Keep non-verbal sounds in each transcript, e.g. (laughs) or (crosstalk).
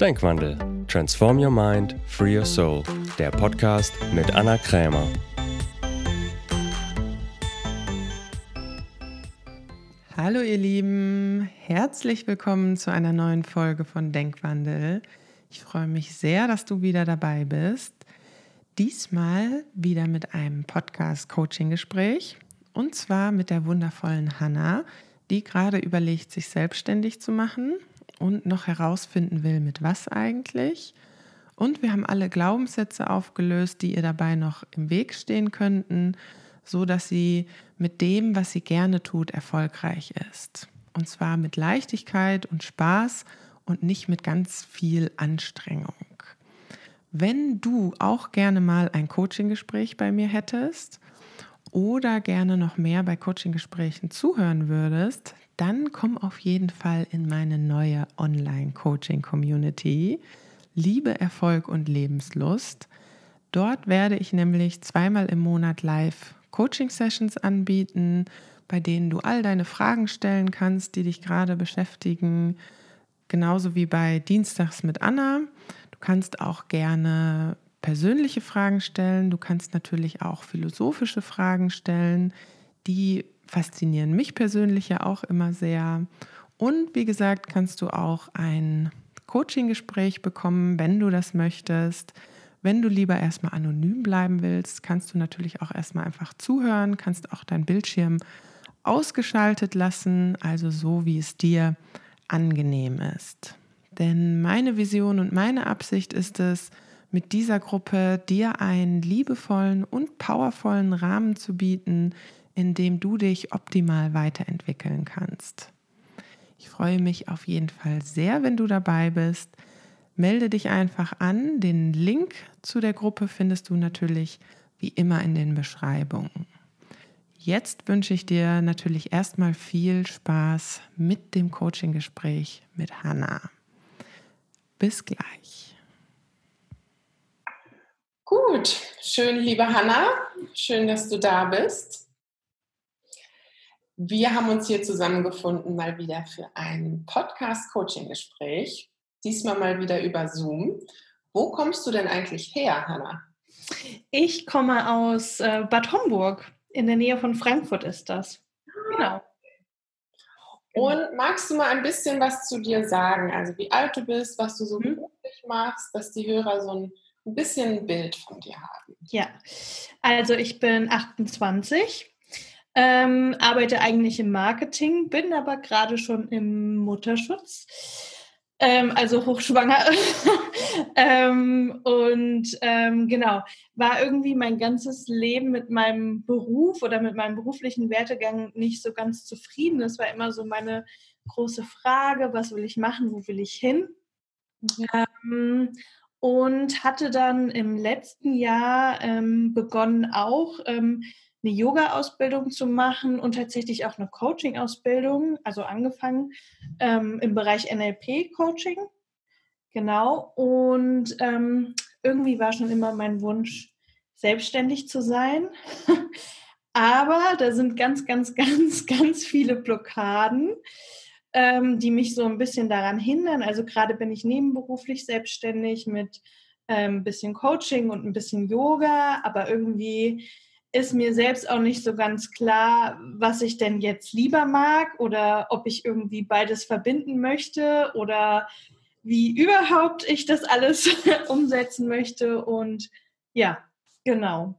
Denkwandel. Transform Your Mind, Free Your Soul. Der Podcast mit Anna Krämer. Hallo ihr Lieben, herzlich willkommen zu einer neuen Folge von Denkwandel. Ich freue mich sehr, dass du wieder dabei bist. Diesmal wieder mit einem Podcast-Coaching-Gespräch und zwar mit der wundervollen Hanna, die gerade überlegt, sich selbstständig zu machen und noch herausfinden will, mit was eigentlich. Und wir haben alle Glaubenssätze aufgelöst, die ihr dabei noch im Weg stehen könnten, so dass sie mit dem, was sie gerne tut, erfolgreich ist. Und zwar mit Leichtigkeit und Spaß und nicht mit ganz viel Anstrengung. Wenn du auch gerne mal ein Coaching-Gespräch bei mir hättest oder gerne noch mehr bei Coaching-Gesprächen zuhören würdest, dann komm auf jeden Fall in meine neue Online-Coaching-Community. Liebe, Erfolg und Lebenslust. Dort werde ich nämlich zweimal im Monat live Coaching-Sessions anbieten, bei denen du all deine Fragen stellen kannst, die dich gerade beschäftigen. Genauso wie bei Dienstags mit Anna. Du kannst auch gerne persönliche Fragen stellen. Du kannst natürlich auch philosophische Fragen stellen, die faszinieren mich persönlich ja auch immer sehr. Und wie gesagt, kannst du auch ein Coaching-Gespräch bekommen, wenn du das möchtest. Wenn du lieber erstmal anonym bleiben willst, kannst du natürlich auch erstmal einfach zuhören, kannst auch dein Bildschirm ausgeschaltet lassen, also so wie es dir angenehm ist. Denn meine Vision und meine Absicht ist es, mit dieser Gruppe dir einen liebevollen und powervollen Rahmen zu bieten, in dem du dich optimal weiterentwickeln kannst. Ich freue mich auf jeden Fall sehr, wenn du dabei bist. Melde dich einfach an. Den Link zu der Gruppe findest du natürlich wie immer in den Beschreibungen. Jetzt wünsche ich dir natürlich erstmal viel Spaß mit dem Coaching-Gespräch mit Hanna. Bis gleich. Gut, schön, liebe Hanna. Schön, dass du da bist. Wir haben uns hier zusammengefunden mal wieder für ein Podcast-Coaching-Gespräch. Diesmal mal wieder über Zoom. Wo kommst du denn eigentlich her, Hanna? Ich komme aus äh, Bad Homburg. In der Nähe von Frankfurt ist das. Genau. Und magst du mal ein bisschen was zu dir sagen? Also wie alt du bist, was du so mhm. beruflich machst, dass die Hörer so ein bisschen ein Bild von dir haben. Ja, also ich bin 28, ähm, arbeite eigentlich im Marketing, bin aber gerade schon im Mutterschutz. Ähm, also hochschwanger. (laughs) ähm, und ähm, genau, war irgendwie mein ganzes Leben mit meinem Beruf oder mit meinem beruflichen Wertegang nicht so ganz zufrieden. Das war immer so meine große Frage, was will ich machen, wo will ich hin? Mhm. und hatte dann im letzten Jahr ähm, begonnen auch ähm, eine Yoga-Ausbildung zu machen und tatsächlich auch eine Coaching-Ausbildung, also angefangen ähm, im Bereich NLP-Coaching. Genau. Und ähm, irgendwie war schon immer mein Wunsch, selbstständig zu sein. (laughs) Aber da sind ganz, ganz, (laughs) ganz, ganz viele Blockaden, ähm, die mich so ein bisschen daran hindern. Also gerade bin ich nebenberuflich selbstständig mit ein ähm, bisschen Coaching und ein bisschen Yoga, aber irgendwie ist mir selbst auch nicht so ganz klar, was ich denn jetzt lieber mag oder ob ich irgendwie beides verbinden möchte oder wie überhaupt ich das alles (laughs) umsetzen möchte. Und ja, genau.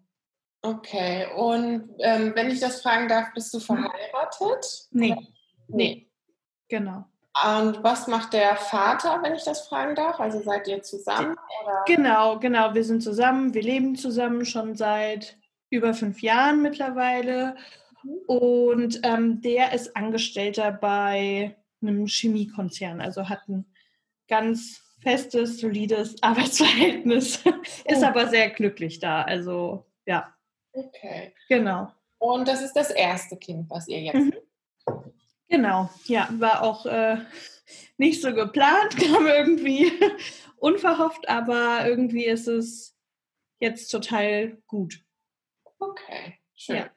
Okay, und ähm, wenn ich das fragen darf, bist du verheiratet? Nee, nee, genau. Und was macht der Vater, wenn ich das fragen darf? Also seid ihr zusammen? Oder? Genau, genau, wir sind zusammen, wir leben zusammen schon seit über fünf Jahren mittlerweile. Mhm. Und ähm, der ist Angestellter bei einem Chemiekonzern, also hat ein ganz festes, solides (laughs) Arbeitsverhältnis, ist oh. aber sehr glücklich da. Also ja. Okay. Genau. Und das ist das erste Kind, was ihr jetzt. Mhm. Genau, ja, war auch äh, (laughs) nicht so geplant, (laughs) kam irgendwie unverhofft, aber irgendwie ist es jetzt total gut. Okay, schön. Ja.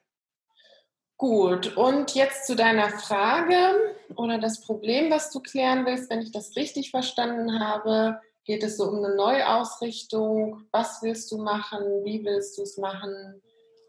Gut, und jetzt zu deiner Frage oder das Problem, was du klären willst, wenn ich das richtig verstanden habe. Geht es so um eine Neuausrichtung? Was willst du machen? Wie willst du es machen?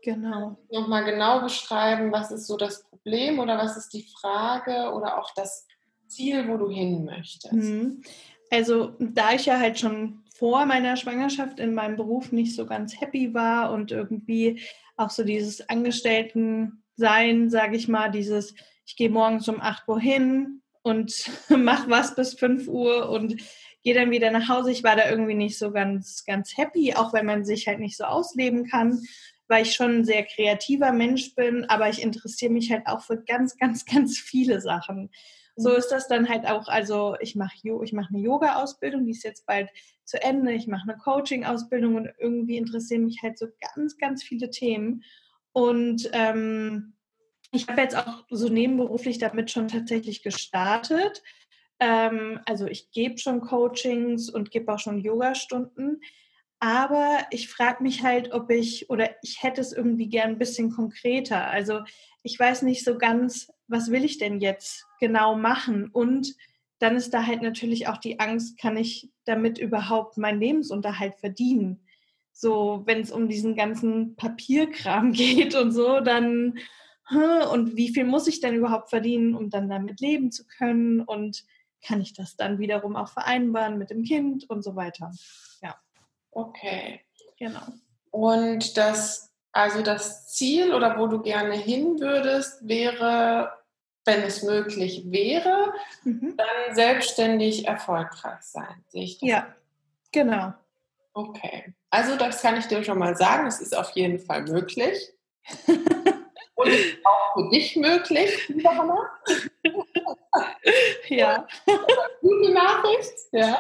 Genau. Nochmal genau beschreiben, was ist so das Problem oder was ist die Frage oder auch das Ziel, wo du hin möchtest. Mhm. Also da ich ja halt schon vor meiner Schwangerschaft in meinem Beruf nicht so ganz happy war und irgendwie auch so dieses Angestellten-Sein, sage ich mal, dieses, ich gehe morgens um 8 Uhr hin und (laughs) mache was bis 5 Uhr und gehe dann wieder nach Hause. Ich war da irgendwie nicht so ganz, ganz happy, auch wenn man sich halt nicht so ausleben kann, weil ich schon ein sehr kreativer Mensch bin, aber ich interessiere mich halt auch für ganz, ganz, (laughs) ganz viele Sachen. So mhm. ist das dann halt auch, also ich mache ich mach eine Yoga-Ausbildung, die ist jetzt bald zu Ende, ich mache eine Coaching-Ausbildung und irgendwie interessieren mich halt so ganz, ganz viele Themen. Und ähm, ich habe jetzt auch so nebenberuflich damit schon tatsächlich gestartet. Ähm, also ich gebe schon Coachings und gebe auch schon Yoga-Stunden. Aber ich frage mich halt, ob ich oder ich hätte es irgendwie gern ein bisschen konkreter. Also ich weiß nicht so ganz, was will ich denn jetzt genau machen? Und dann ist da halt natürlich auch die Angst, kann ich damit überhaupt meinen Lebensunterhalt verdienen? So, wenn es um diesen ganzen Papierkram (laughs) geht und so, dann und wie viel muss ich denn überhaupt verdienen, um dann damit leben zu können? Und kann ich das dann wiederum auch vereinbaren mit dem Kind und so weiter? Ja. Okay. Genau. Und das, also das Ziel oder wo du gerne hin würdest, wäre, wenn es möglich wäre, mhm. dann selbstständig erfolgreich sein. Sehe ich das? Ja, genau. Okay. Also das kann ich dir schon mal sagen, es ist auf jeden Fall möglich. (laughs) Und auch für dich möglich, liebe Hanna. (laughs) Ja. (laughs) Gute Nachricht. Ja.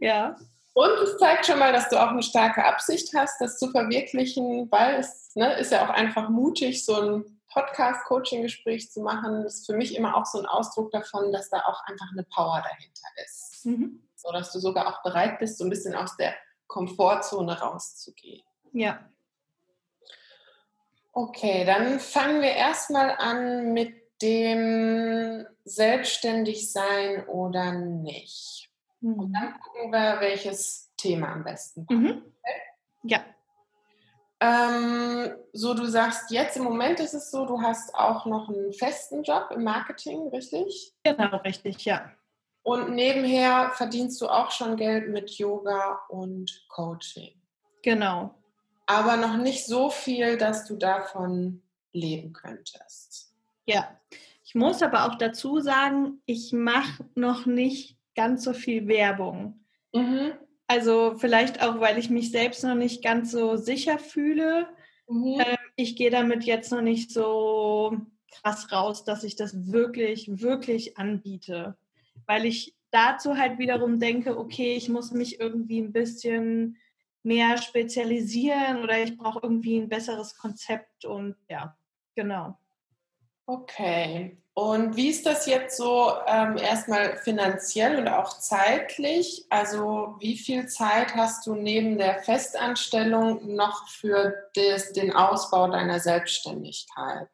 ja. Und es zeigt schon mal, dass du auch eine starke Absicht hast, das zu verwirklichen, weil es ne, ist ja auch einfach mutig, so ein Podcast-Coaching-Gespräch zu machen. Ist für mich immer auch so ein Ausdruck davon, dass da auch einfach eine Power dahinter ist. Mhm. So dass du sogar auch bereit bist, so ein bisschen aus der Komfortzone rauszugehen. Ja. Okay, dann fangen wir erstmal an mit dem Selbstständigsein oder nicht. Mhm. Und dann gucken wir, welches Thema am besten passt. Mhm. Ja. Ähm, so, du sagst, jetzt im Moment ist es so, du hast auch noch einen festen Job im Marketing, richtig? Genau, richtig, ja. Und nebenher verdienst du auch schon Geld mit Yoga und Coaching. Genau. Aber noch nicht so viel, dass du davon leben könntest. Ja, ich muss aber auch dazu sagen, ich mache noch nicht ganz so viel Werbung. Mhm. Also vielleicht auch, weil ich mich selbst noch nicht ganz so sicher fühle. Mhm. Ähm, ich gehe damit jetzt noch nicht so krass raus, dass ich das wirklich, wirklich anbiete. Weil ich dazu halt wiederum denke, okay, ich muss mich irgendwie ein bisschen mehr spezialisieren oder ich brauche irgendwie ein besseres Konzept und ja, genau. Okay. Und wie ist das jetzt so ähm, erstmal finanziell und auch zeitlich? Also wie viel Zeit hast du neben der Festanstellung noch für des, den Ausbau deiner Selbstständigkeit?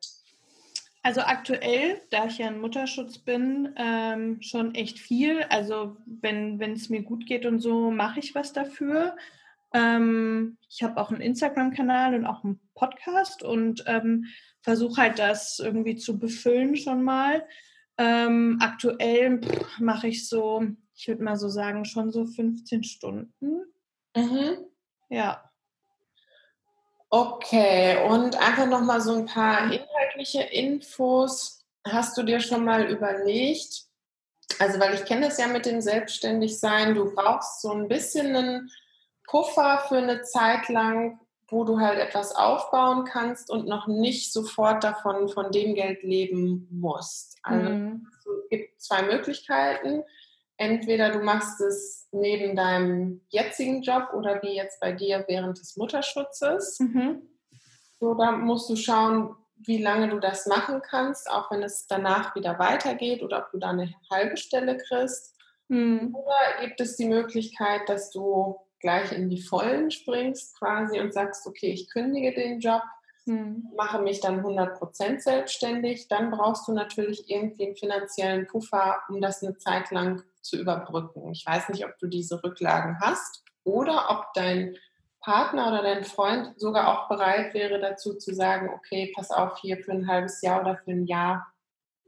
Also aktuell, da ich ja in Mutterschutz bin, ähm, schon echt viel. Also wenn es mir gut geht und so, mache ich was dafür. Ähm, ich habe auch einen Instagram-Kanal und auch einen Podcast und ähm, versuche halt das irgendwie zu befüllen schon mal. Ähm, aktuell mache ich so, ich würde mal so sagen, schon so 15 Stunden. Mhm. Ja. Okay, und einfach nochmal so ein paar inhaltliche Infos. Hast du dir schon mal überlegt, also weil ich kenne das ja mit dem Selbstständigsein, du brauchst so ein bisschen einen Puffer für eine Zeit lang, wo du halt etwas aufbauen kannst und noch nicht sofort davon von dem Geld leben musst. Also mhm. es gibt zwei Möglichkeiten. Entweder du machst es neben deinem jetzigen Job oder wie jetzt bei dir während des Mutterschutzes. Mhm. So, da musst du schauen, wie lange du das machen kannst, auch wenn es danach wieder weitergeht oder ob du da eine halbe Stelle kriegst. Mhm. Oder gibt es die Möglichkeit, dass du gleich in die Vollen springst quasi und sagst, okay, ich kündige den Job, hm. mache mich dann 100% selbstständig, dann brauchst du natürlich irgendwie einen finanziellen Puffer, um das eine Zeit lang zu überbrücken. Ich weiß nicht, ob du diese Rücklagen hast oder ob dein Partner oder dein Freund sogar auch bereit wäre dazu zu sagen, okay, pass auf, hier für ein halbes Jahr oder für ein Jahr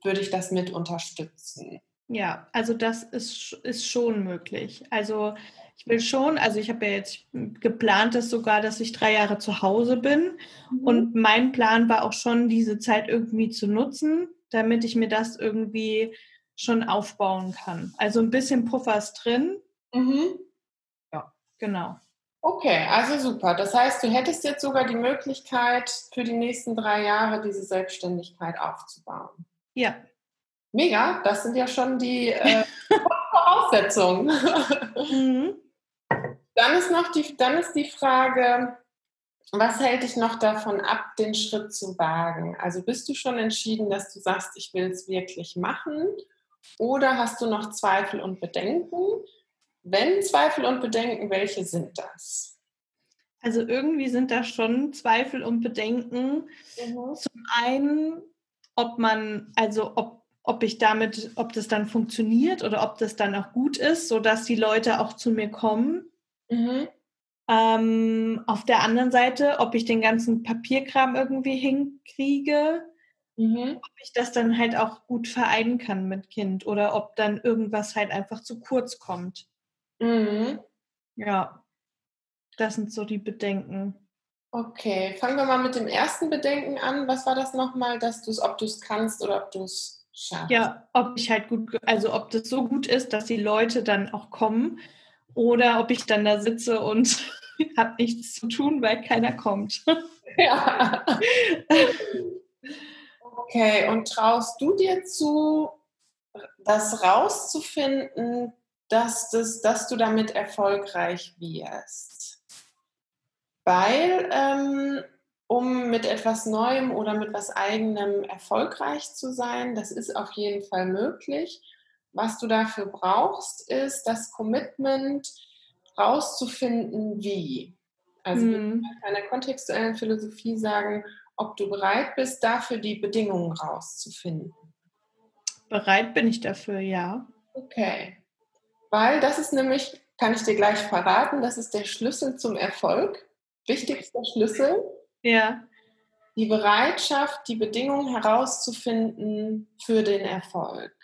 würde ich das mit unterstützen. Ja, also das ist, ist schon möglich. Also ich will schon, also ich habe ja jetzt geplant, dass sogar, dass ich drei Jahre zu Hause bin. Mhm. Und mein Plan war auch schon, diese Zeit irgendwie zu nutzen, damit ich mir das irgendwie schon aufbauen kann. Also ein bisschen Puffer ist drin. Mhm. Ja, genau. Okay, also super. Das heißt, du hättest jetzt sogar die Möglichkeit, für die nächsten drei Jahre diese Selbstständigkeit aufzubauen. Ja. Mega, das sind ja schon die äh, (laughs) Voraussetzungen. mhm. Dann ist noch die, dann ist die Frage, was hält dich noch davon ab, den Schritt zu wagen? Also bist du schon entschieden, dass du sagst, ich will es wirklich machen? Oder hast du noch Zweifel und Bedenken? Wenn Zweifel und Bedenken, welche sind das? Also irgendwie sind da schon Zweifel und Bedenken. Mhm. Zum einen, ob man, also ob, ob ich damit, ob das dann funktioniert oder ob das dann auch gut ist, sodass die Leute auch zu mir kommen. Mhm. Ähm, auf der anderen Seite, ob ich den ganzen Papierkram irgendwie hinkriege, mhm. ob ich das dann halt auch gut vereinen kann mit Kind oder ob dann irgendwas halt einfach zu kurz kommt. Mhm. Ja, das sind so die Bedenken. Okay, fangen wir mal mit dem ersten Bedenken an. Was war das nochmal, dass du es, ob du es kannst oder ob du es schaffst? Ja, ob ich halt gut, also ob das so gut ist, dass die Leute dann auch kommen oder ob ich dann da sitze und (laughs) habe nichts zu tun, weil keiner kommt. (laughs) Ja. Okay, und traust du dir zu, das rauszufinden, dass, das, dass du damit erfolgreich wirst. Weil, ähm, um mit etwas Neuem oder mit was Eigenem erfolgreich zu sein, das ist auf jeden Fall möglich. Was du dafür brauchst, ist das Commitment, rauszufinden, wie. Also mhm. in einer kontextuellen Philosophie sagen, ob du bereit bist, dafür die Bedingungen rauszufinden. Bereit bin ich dafür, ja. Okay. Weil das ist nämlich, kann ich dir gleich verraten, das ist der Schlüssel zum Erfolg. Wichtigster Schlüssel. Ja. Die Bereitschaft, die Bedingungen herauszufinden für den Erfolg.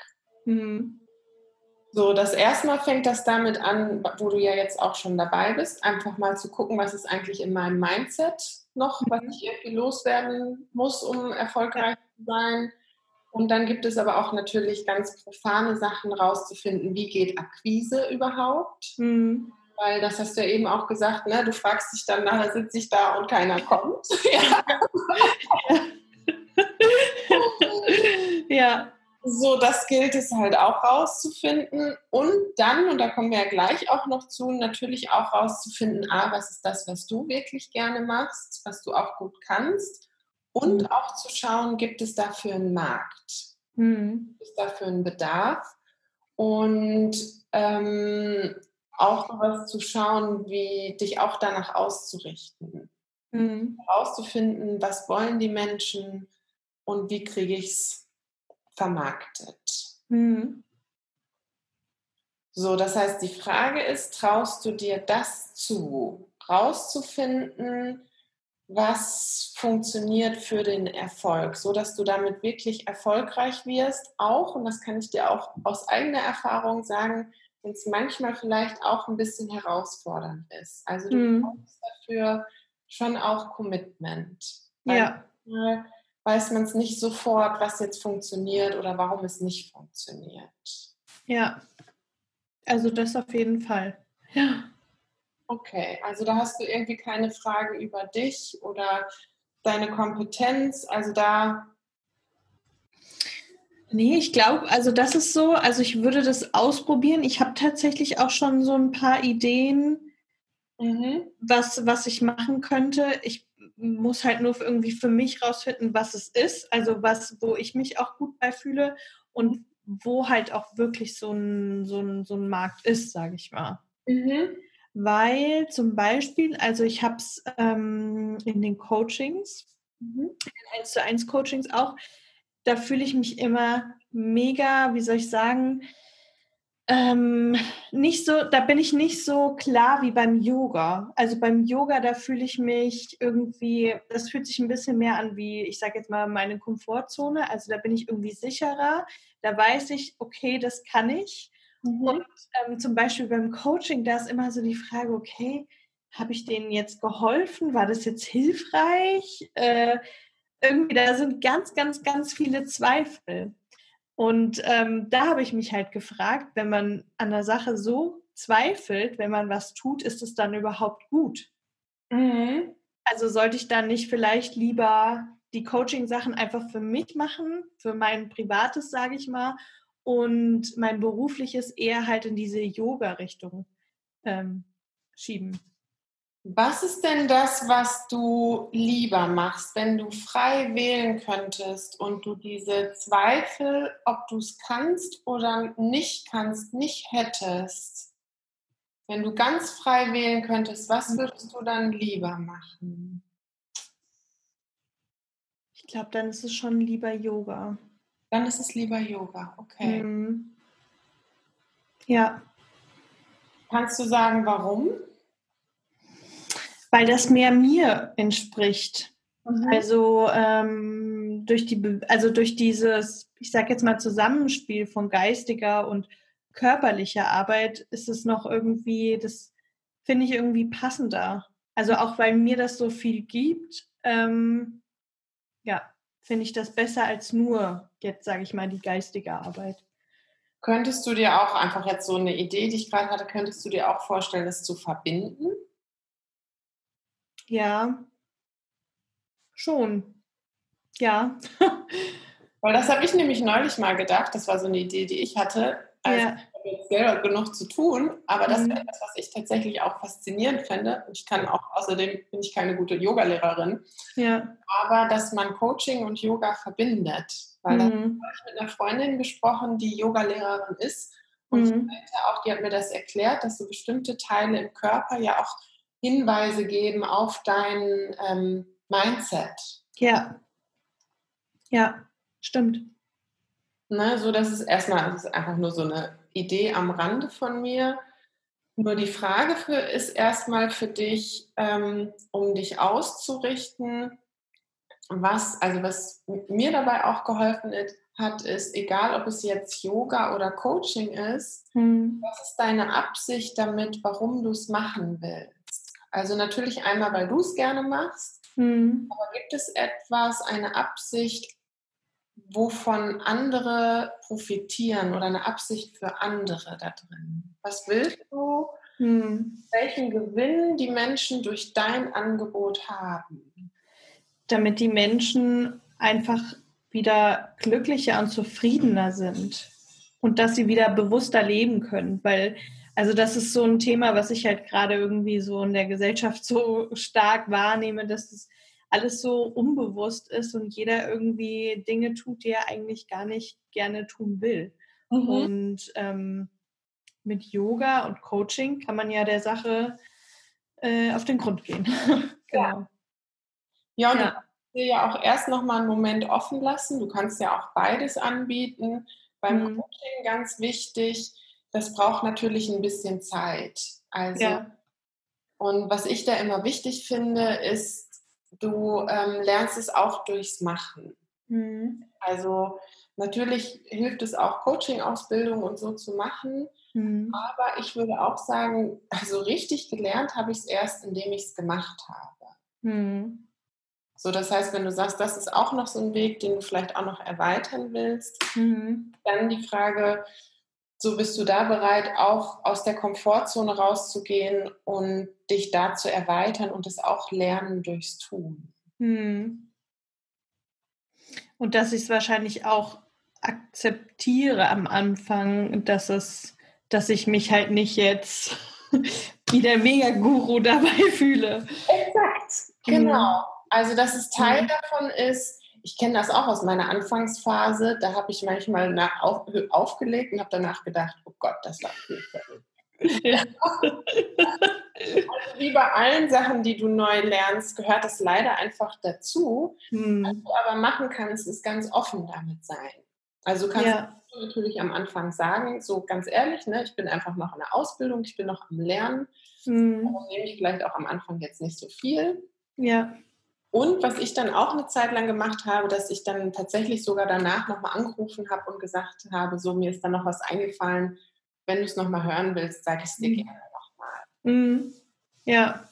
Mhm. So, das erstmal fängt das damit an, wo du ja jetzt auch schon dabei bist, einfach mal zu gucken, was ist eigentlich in meinem Mindset noch, was mhm. ich irgendwie loswerden muss, um erfolgreich zu sein. Und dann gibt es aber auch natürlich ganz profane Sachen rauszufinden, wie geht Akquise überhaupt? Mhm. Weil das hast du ja eben auch gesagt, ne? du fragst dich dann, nachher sitze ich da und keiner kommt. (laughs) ja. ja. So, das gilt es halt auch rauszufinden. Und dann, und da kommen wir ja gleich auch noch zu, natürlich auch rauszufinden, ah, was ist das, was du wirklich gerne machst, was du auch gut kannst und mhm. auch zu schauen, gibt es dafür einen Markt? Mhm. Gibt es dafür einen Bedarf? Und ähm, auch was zu schauen, wie dich auch danach auszurichten. Mhm. Herauszufinden, was wollen die Menschen und wie kriege ich es vermarktet. Mhm. So, das heißt, die Frage ist, traust du dir das zu, rauszufinden, was funktioniert für den Erfolg, so dass du damit wirklich erfolgreich wirst, auch, und das kann ich dir auch aus eigener Erfahrung sagen, wenn es manchmal vielleicht auch ein bisschen herausfordernd ist. Also du mhm. brauchst dafür schon auch Commitment. Ja. Weiß man es nicht sofort, was jetzt funktioniert oder warum es nicht funktioniert. Ja, also das auf jeden Fall. Ja. Okay, also da hast du irgendwie keine Frage über dich oder deine Kompetenz. Also da. Nee, ich glaube, also das ist so, also ich würde das ausprobieren. Ich habe tatsächlich auch schon so ein paar Ideen, mhm. was, was ich machen könnte. Ich muss halt nur irgendwie für mich rausfinden, was es ist, also was, wo ich mich auch gut bei fühle und wo halt auch wirklich so ein, so ein, so ein Markt ist, sage ich mal. Mhm weil zum Beispiel, also ich habe es ähm, in den Coachings, mhm. in 1 zu 1 Coachings auch, da fühle ich mich immer mega, wie soll ich sagen, Ähm, nicht so, da bin ich nicht so klar wie beim Yoga. Also beim Yoga, da fühle ich mich irgendwie, das fühlt sich ein bisschen mehr an wie, ich sage jetzt mal, meine Komfortzone. Also da bin ich irgendwie sicherer. Da weiß ich, okay, das kann ich. Mhm. Und ähm, zum Beispiel beim Coaching, da ist immer so die Frage, okay, habe ich denen jetzt geholfen? War das jetzt hilfreich? Äh, irgendwie, da sind ganz, ganz, ganz viele Zweifel. Und ähm, da habe ich mich halt gefragt, wenn man an der Sache so zweifelt, wenn man was tut, ist es dann überhaupt gut? Mhm. Also sollte ich dann nicht vielleicht lieber die Coaching-Sachen einfach für mich machen, für mein privates, sage ich mal, und mein berufliches eher halt in diese Yoga-Richtung ähm, schieben. Was ist denn das, was du lieber machst, wenn du frei wählen könntest und du diese Zweifel, ob du es kannst oder nicht kannst, nicht hättest? Wenn du ganz frei wählen könntest, was mhm. würdest du dann lieber machen? Ich glaube, dann ist es schon lieber Yoga. Dann ist es lieber Yoga, okay. Mhm. Ja. Kannst du sagen, warum? Weil das mehr mir entspricht. Mhm. Also ähm, durch die, also durch dieses, ich sage jetzt mal Zusammenspiel von geistiger und körperlicher Arbeit ist es noch irgendwie, das finde ich irgendwie passender. Also auch weil mir das so viel gibt, ähm, ja, finde ich das besser als nur jetzt sage ich mal die geistige Arbeit. Könntest du dir auch einfach jetzt so eine Idee, die ich gerade hatte, könntest du dir auch vorstellen, das zu verbinden? Ja, schon. Ja. (laughs) Weil das habe ich nämlich neulich mal gedacht. Das war so eine Idee, die ich hatte. Also ja. ich habe jetzt selber genug zu tun, aber das mhm. ist etwas, was ich tatsächlich auch faszinierend finde. Ich kann auch, außerdem bin ich keine gute Yogalehrerin. Ja. Aber dass man Coaching und Yoga verbindet. Weil mhm. da habe ich mit einer Freundin gesprochen, die Yogalehrerin ist. Und mhm. auch, die hat mir das erklärt, dass so bestimmte Teile im Körper ja auch Hinweise geben auf dein ähm, Mindset. Ja. Ja, stimmt. Ne, so dass es erstmal, das ist einfach nur so eine Idee am Rande von mir. Nur die Frage für, ist erstmal für dich, ähm, um dich auszurichten, was, also was mir dabei auch geholfen hat, ist, egal ob es jetzt Yoga oder Coaching ist, hm. was ist deine Absicht damit, warum du es machen willst? Also natürlich einmal, weil du es gerne machst, mhm. aber gibt es etwas, eine Absicht, wovon andere profitieren oder eine Absicht für andere da drin? Was willst du? Mhm. Welchen Gewinn die Menschen durch dein Angebot haben? Damit die Menschen einfach wieder glücklicher und zufriedener sind und dass sie wieder bewusster leben können, weil also das ist so ein Thema, was ich halt gerade irgendwie so in der Gesellschaft so (laughs) stark wahrnehme, dass es alles so unbewusst ist und jeder irgendwie Dinge tut, die er eigentlich gar nicht gerne tun will. Mhm. Und ähm, mit Yoga und Coaching kann man ja der Sache äh, auf den Grund gehen. (laughs) genau. Ja, und ja. du dir ja auch erst noch mal einen Moment offen lassen. Du kannst ja auch beides anbieten. Beim mhm. Coaching ganz wichtig, das braucht natürlich ein bisschen Zeit. Also, ja. und was ich da immer wichtig finde, ist, du ähm, lernst es auch durchs Machen. Mhm. Also, natürlich hilft es auch, Coaching-Ausbildung und so zu machen. Mhm. Aber ich würde auch sagen, also richtig gelernt habe ich es erst, indem ich es gemacht habe. Mhm. So, das heißt, wenn du sagst, das ist auch noch so ein Weg, den du vielleicht auch noch erweitern willst, mhm. dann die Frage, so bist du da bereit, auch aus der Komfortzone rauszugehen und dich da zu erweitern und es auch lernen durchs Tun. Hm. Und dass ich es wahrscheinlich auch akzeptiere am Anfang, dass es, dass ich mich halt nicht jetzt (laughs) wie der Mega-Guru dabei fühle. Exakt, genau. Also dass es Teil mhm. davon ist, ich kenne das auch aus meiner Anfangsphase. Da habe ich manchmal nach, auf, aufgelegt und habe danach gedacht, oh Gott, das war fürchterlich. Ja. also wie bei allen Sachen, die du neu lernst, gehört das leider einfach dazu. Hm. Was du aber machen kannst, ist ganz offen damit sein. Also kannst ja. du natürlich am Anfang sagen, so ganz ehrlich, ne, ich bin einfach noch in der Ausbildung, ich bin noch am Lernen. Mhm. Darum nehme ich vielleicht auch am Anfang jetzt nicht so viel. Ja. Und was ich dann auch eine Zeit lang gemacht habe, dass ich dann tatsächlich sogar danach nochmal angerufen habe und gesagt habe, so mir ist dann noch was eingefallen, wenn du es nochmal hören willst, sage ich es dir Mhm. gerne nochmal. Mhm. Ja.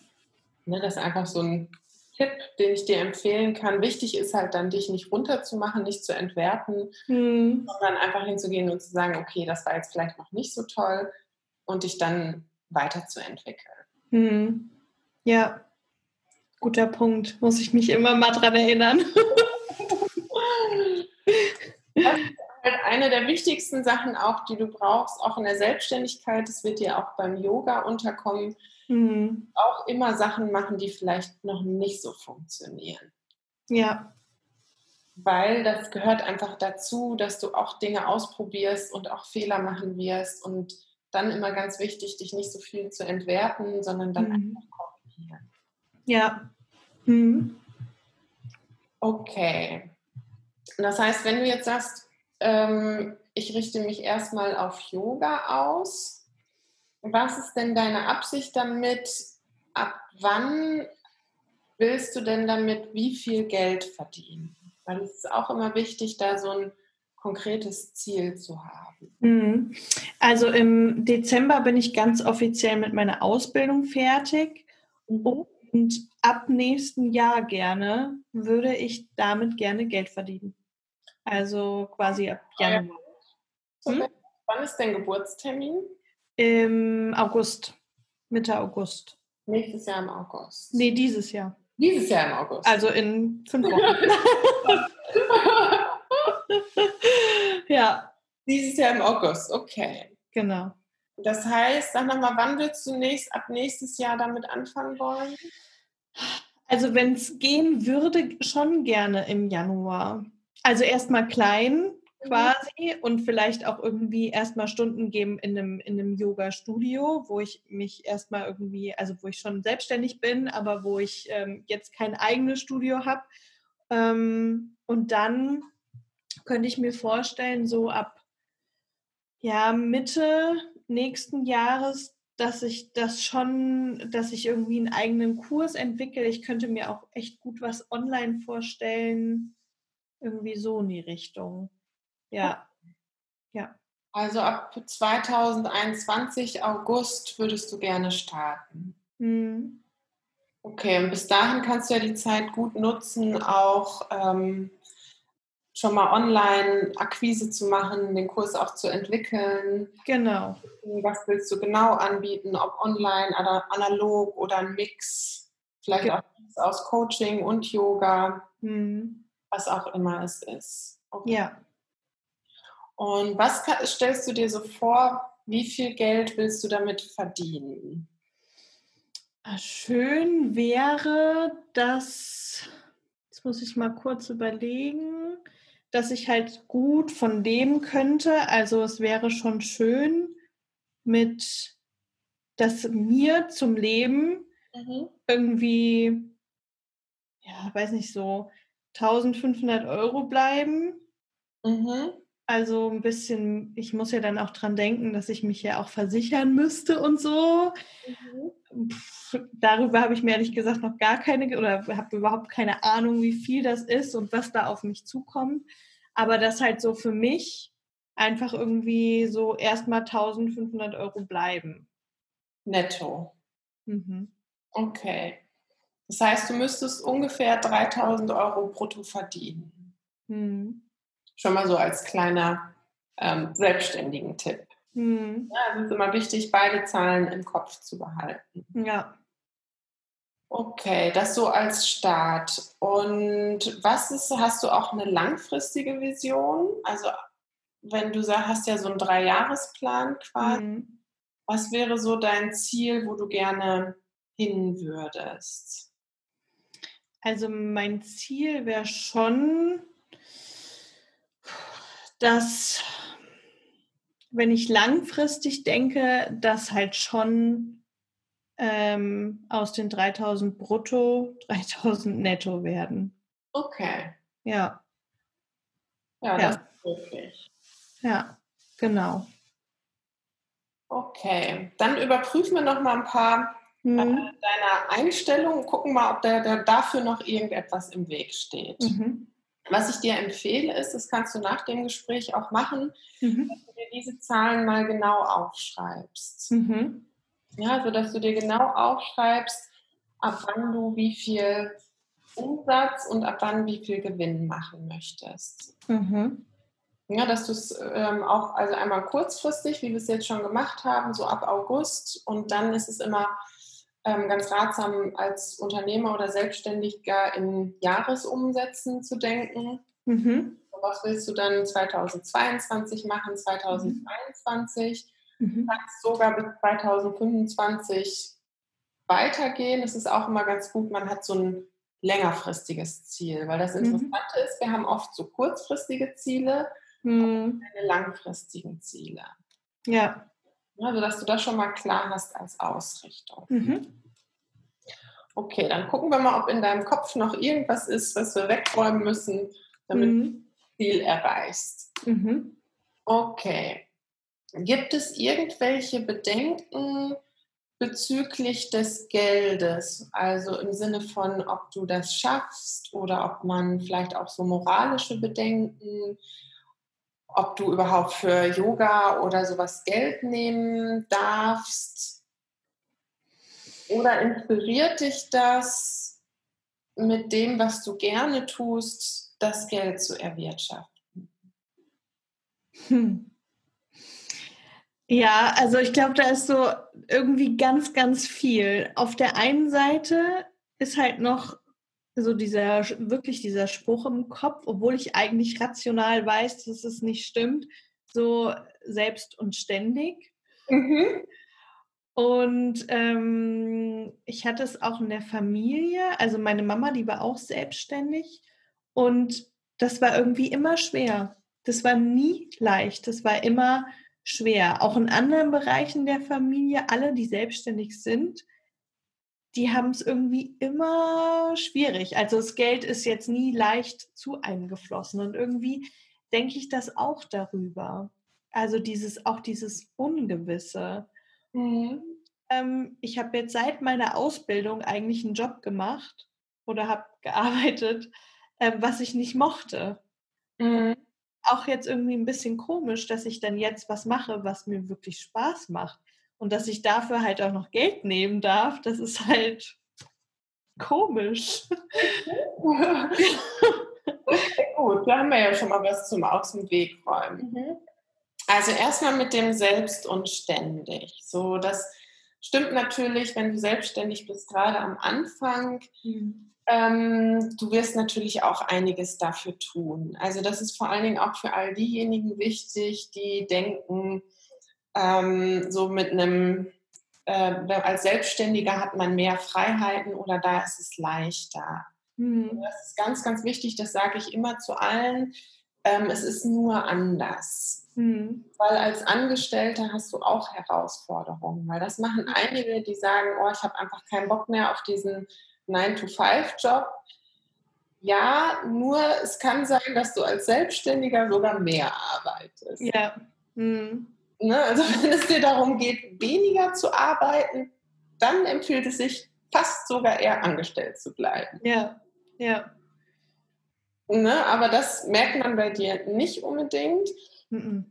Ne, das ist einfach so ein Tipp, den ich dir empfehlen kann. Wichtig ist halt dann, dich nicht runterzumachen, nicht zu entwerten, Mhm. sondern einfach hinzugehen und zu sagen, okay, das war jetzt vielleicht noch nicht so toll und dich dann weiterzuentwickeln. Mhm. Ja. Guter Punkt. Muss ich mich immer mal dran erinnern. Das ist halt eine der wichtigsten Sachen auch, die du brauchst, auch in der Selbstständigkeit. Das wird dir auch beim Yoga unterkommen. Mhm. Auch immer Sachen machen, die vielleicht noch nicht so funktionieren. Ja. Weil das gehört einfach dazu, dass du auch Dinge ausprobierst und auch Fehler machen wirst. Und dann immer ganz wichtig, dich nicht so viel zu entwerten, sondern dann Mhm. einfach korrigieren. Ja. Mhm. Okay. Das heißt, wenn du jetzt sagst, ähm, ich richte mich erstmal auf Yoga aus, was ist denn deine Absicht damit? Ab wann willst du denn damit wie viel Geld verdienen? Weil es ist auch immer wichtig, da so ein konkretes Ziel zu haben. Mhm. Also im Dezember bin ich ganz offiziell mit meiner Ausbildung fertig und ab nächsten Jahr gerne würde ich damit gerne Geld verdienen. Also quasi ab Januar. Hm? Wann ist dein Geburtstermin? Im August, Mitte August. Nächstes Jahr im August. Nee, dieses Jahr. Dieses Jahr im August. Also in fünf Wochen. (laughs) (laughs) ja, Dieses Jahr im August, okay. genau. Das heißt, sag nochmal, wann willst du nächst, ab nächstes Jahr damit anfangen wollen? Also wenn es gehen würde, schon gerne im Januar. Also erstmal klein quasi und vielleicht auch irgendwie erstmal Stunden geben in einem, in einem Yoga-Studio, wo ich mich erstmal irgendwie, also wo ich schon selbstständig bin, aber wo ich ähm, jetzt kein eigenes Studio habe. Ähm, und dann könnte ich mir vorstellen, so ab ja, Mitte nächsten Jahres, dass ich das schon, dass ich irgendwie einen eigenen Kurs entwickle. Ich könnte mir auch echt gut was online vorstellen. Irgendwie so in die Richtung. Ja. Ja. Also ab 2021 August würdest du gerne starten. Hm. Okay, und bis dahin kannst du ja die Zeit gut nutzen, auch ähm, schon mal online Akquise zu machen, den Kurs auch zu entwickeln. Genau. Was willst du genau anbieten, ob online, analog oder ein Mix, vielleicht Ge- auch aus Coaching und Yoga, Hm. was auch immer es ist. Okay. Ja. Und was stellst du dir so vor, wie viel Geld willst du damit verdienen? Ah, Schön wäre, dass, jetzt muss ich mal kurz überlegen, dass ich halt gut von leben könnte. Also es wäre schon schön mit, dass mir zum Leben irgendwie, ja, weiß nicht, so 1500 Euro bleiben. Mhm. Also ein bisschen, ich muss ja dann auch dran denken, dass ich mich ja auch versichern müsste und so. Pff, darüber habe ich mir ehrlich gesagt noch gar keine oder habe überhaupt keine Ahnung, wie viel das ist und was da auf mich zukommt. Aber das halt so für mich einfach irgendwie so erstmal 1500 Euro bleiben. Netto. Mhm. Okay. Das heißt, du müsstest ungefähr 3000 Euro brutto verdienen. Mhm. Schon mal so als kleiner ähm, selbstständigen Tipp. Mhm. Ja, es ist immer wichtig, beide Zahlen im Kopf zu behalten. Ja. Okay, das so als Start. Und was ist, hast du auch eine langfristige Vision? Also wenn du sagst, hast ja so einen Dreijahresplan quasi, Mhm. was wäre so dein Ziel, wo du gerne hin würdest? Also mein Ziel wäre schon, dass, wenn ich langfristig denke, dass halt schon ähm, aus den 3000 brutto 3000 netto werden. Okay, Ja, ja, Ja. das ist möglich. Ja, genau. Okay, dann überprüfen wir noch mal ein paar mhm. äh, deiner Einstellungen, gucken mal, ob da, da, dafür noch irgendetwas im Weg steht. Mhm. Was ich dir empfehle, ist, das kannst du nach dem Gespräch auch machen, mhm. dass du dir diese Zahlen mal genau aufschreibst. Mhm. Ja, sodass du dir genau aufschreibst, ab wann du wie viel Umsatz und ab wann wie viel Gewinn machen möchtest. Mhm. Ja, dass du es ähm, auch, also einmal kurzfristig, wie wir es jetzt schon gemacht haben, so ab August und dann ist es immer ähm, ganz ratsam, als Unternehmer oder Selbstständiger in Jahresumsätzen zu denken. Mhm. Was willst du dann 2022 machen, 2023? Mhm. Kannst sogar bis 2025 weitergehen. Es ist auch immer ganz gut, man hat so ein längerfristiges Ziel, weil das mhm. Interessante mhm. ist, wir haben oft so kurzfristige Ziele mhm. und keine langfristigen Ziele. Ja. Also, dass du das schon mal klar hast als Ausrichtung. Mhm. Okay, dann gucken wir mal, ob in deinem Kopf noch irgendwas ist, was wir wegräumen müssen, damit mhm. du das Ziel erreichst. Mhm. Okay. Gibt es irgendwelche Bedenken bezüglich des Geldes? Also im Sinne von, ob du das schaffst oder ob man vielleicht auch so moralische Bedenken ob du überhaupt für Yoga oder sowas Geld nehmen darfst. Oder inspiriert dich das mit dem, was du gerne tust, das Geld zu erwirtschaften? Hm. Ja, also ich glaube, da ist so irgendwie ganz, ganz viel. Auf der einen Seite ist halt noch so dieser, wirklich dieser Spruch im Kopf, obwohl ich eigentlich rational weiß, dass es nicht stimmt, so selbst und ständig. Mhm. Und ähm, ich hatte es auch in der Familie, also meine Mama, die war auch selbstständig und das war irgendwie immer schwer. Das war nie leicht, das war immer schwer. Auch in anderen Bereichen der Familie, alle, die selbstständig sind, die haben es irgendwie immer schwierig. Also das Geld ist jetzt nie leicht zu eingeflossen und irgendwie denke ich das auch darüber. Also dieses auch dieses Ungewisse. Mhm. Ähm, ich habe jetzt seit meiner Ausbildung eigentlich einen Job gemacht oder habe (laughs) gearbeitet, äh, was ich nicht mochte. Mhm. Auch jetzt irgendwie ein bisschen komisch, dass ich dann jetzt was mache, was mir wirklich Spaß macht. Und dass ich dafür halt auch noch Geld nehmen darf, das ist halt komisch. Gut, da haben wir ja schon mal was zum Aus dem Weg räumen. Mhm. Also erstmal mit dem Selbst und ständig. So, das stimmt natürlich, wenn du selbstständig bist, gerade am Anfang. Mhm. Ähm, du wirst natürlich auch einiges dafür tun. Also das ist vor allen Dingen auch für all diejenigen wichtig, die denken, ähm, so mit einem, äh, als Selbstständiger hat man mehr Freiheiten oder da ist es leichter. Mhm. Das ist ganz, ganz wichtig, das sage ich immer zu allen. Ähm, es ist nur anders. Mhm. Weil als Angestellter hast du auch Herausforderungen. Weil das machen einige, die sagen, oh, ich habe einfach keinen Bock mehr auf diesen 9-to-5-Job. Ja, nur es kann sein, dass du als Selbstständiger sogar mehr arbeitest. Ja. Mhm. Ne? Also (laughs) wenn es dir darum geht, weniger zu arbeiten, dann empfiehlt es sich fast sogar eher angestellt zu bleiben. Ja, ja. Ne? Aber das merkt man bei dir nicht unbedingt. Mhm.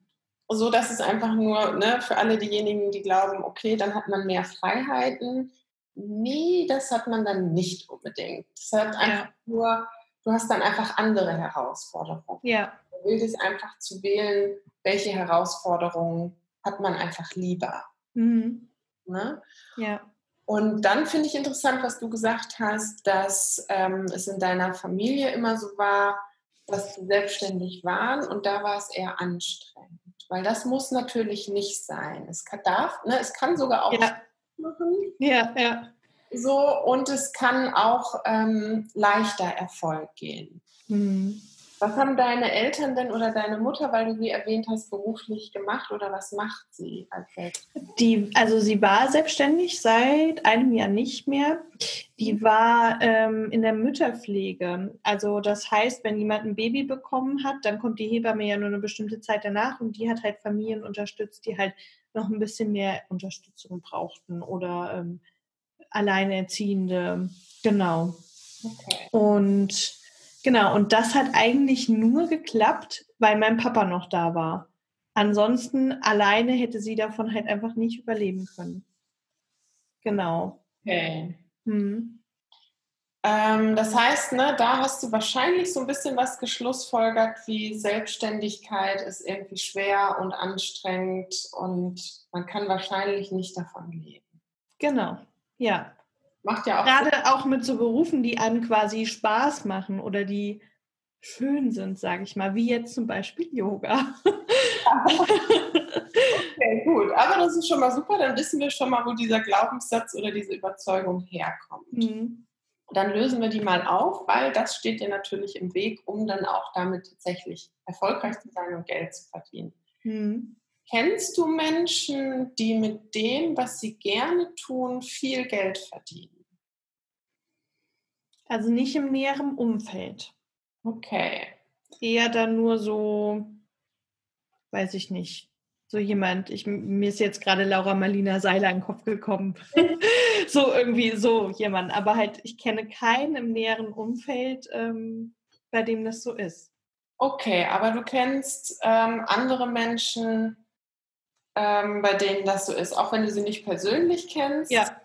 So dass es einfach nur ne, für alle diejenigen, die glauben, okay, dann hat man mehr Freiheiten. Nee, das hat man dann nicht unbedingt. Das hat einfach ja. nur, du hast dann einfach andere Herausforderungen. Ja. Du willst einfach zu wählen, welche Herausforderungen hat man einfach lieber. Mhm. Ne? Ja. Und dann finde ich interessant, was du gesagt hast, dass ähm, es in deiner Familie immer so war, dass sie selbstständig waren und da war es eher anstrengend. Weil das muss natürlich nicht sein. Es kann, darf, ne, es kann sogar auch ja. machen. Ja, ja. So, und es kann auch ähm, leichter Erfolg gehen. Mhm. Was haben deine Eltern denn oder deine Mutter, weil du sie erwähnt hast, beruflich gemacht oder was macht sie als Die, also sie war selbstständig seit einem Jahr nicht mehr. Die war ähm, in der Mütterpflege. Also das heißt, wenn jemand ein Baby bekommen hat, dann kommt die Hebamme ja nur eine bestimmte Zeit danach und die hat halt Familien unterstützt, die halt noch ein bisschen mehr Unterstützung brauchten oder ähm, Alleinerziehende. Genau. Okay. Und Genau, und das hat eigentlich nur geklappt, weil mein Papa noch da war. Ansonsten alleine hätte sie davon halt einfach nicht überleben können. Genau. Okay. Hm. Ähm, das heißt, ne, da hast du wahrscheinlich so ein bisschen was geschlussfolgert, wie Selbstständigkeit ist irgendwie schwer und anstrengend und man kann wahrscheinlich nicht davon leben. Genau, ja. Macht ja auch. Gerade Sinn. auch mit so Berufen, die einem quasi Spaß machen oder die schön sind, sage ich mal, wie jetzt zum Beispiel Yoga. (laughs) okay, gut. Aber das ist schon mal super. Dann wissen wir schon mal, wo dieser Glaubenssatz oder diese Überzeugung herkommt. Mhm. Dann lösen wir die mal auf, weil das steht dir natürlich im Weg, um dann auch damit tatsächlich erfolgreich zu sein und Geld zu verdienen. Mhm. Kennst du Menschen, die mit dem, was sie gerne tun, viel Geld verdienen? Also nicht im näheren Umfeld. Okay. Eher dann nur so, weiß ich nicht, so jemand, ich, mir ist jetzt gerade Laura Marlina Seiler in den Kopf gekommen. (laughs) so irgendwie so jemand. Aber halt, ich kenne keinen im näheren Umfeld, ähm, bei dem das so ist. Okay, aber du kennst ähm, andere Menschen, ähm, bei denen das so ist, auch wenn du sie nicht persönlich kennst. Ja.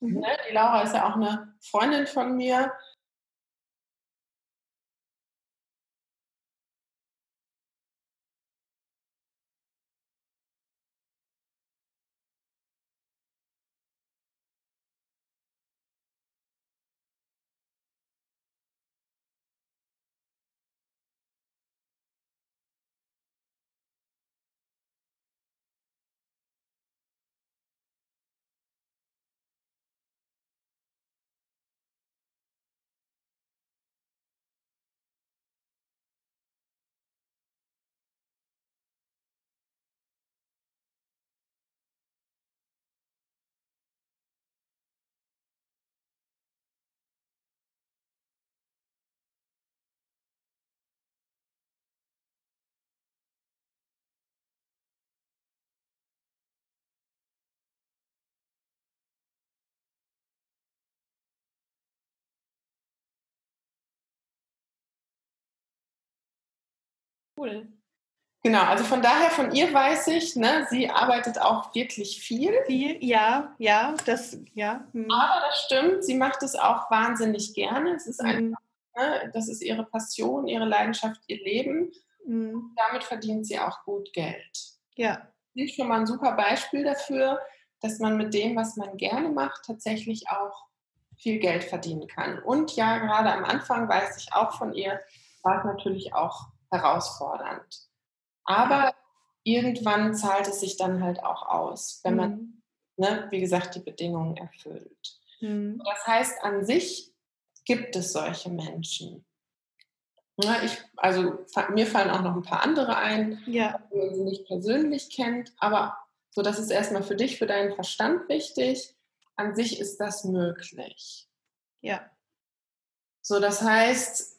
Mhm. Ne? Die Laura ist ja auch eine Freundin von mir. Cool. Genau, also von daher von ihr weiß ich, ne, sie arbeitet auch wirklich viel. Viel, ja, ja, das, ja. Hm. Aber das stimmt, sie macht es auch wahnsinnig gerne. Es ist mhm. einfach, ne, das ist ihre Passion, ihre Leidenschaft, ihr Leben. Mhm. Damit verdient sie auch gut Geld. Ja. Das ist schon mal ein super Beispiel dafür, dass man mit dem, was man gerne macht, tatsächlich auch viel Geld verdienen kann. Und ja, gerade am Anfang weiß ich auch von ihr, war es natürlich auch herausfordernd. Aber irgendwann zahlt es sich dann halt auch aus, wenn man, mhm. ne, wie gesagt, die Bedingungen erfüllt. Mhm. Das heißt, an sich gibt es solche Menschen. Ja, ich, also mir fallen auch noch ein paar andere ein, ja. die man sie nicht persönlich kennt, aber so, das ist erstmal für dich, für deinen Verstand wichtig. An sich ist das möglich. Ja. So, das heißt,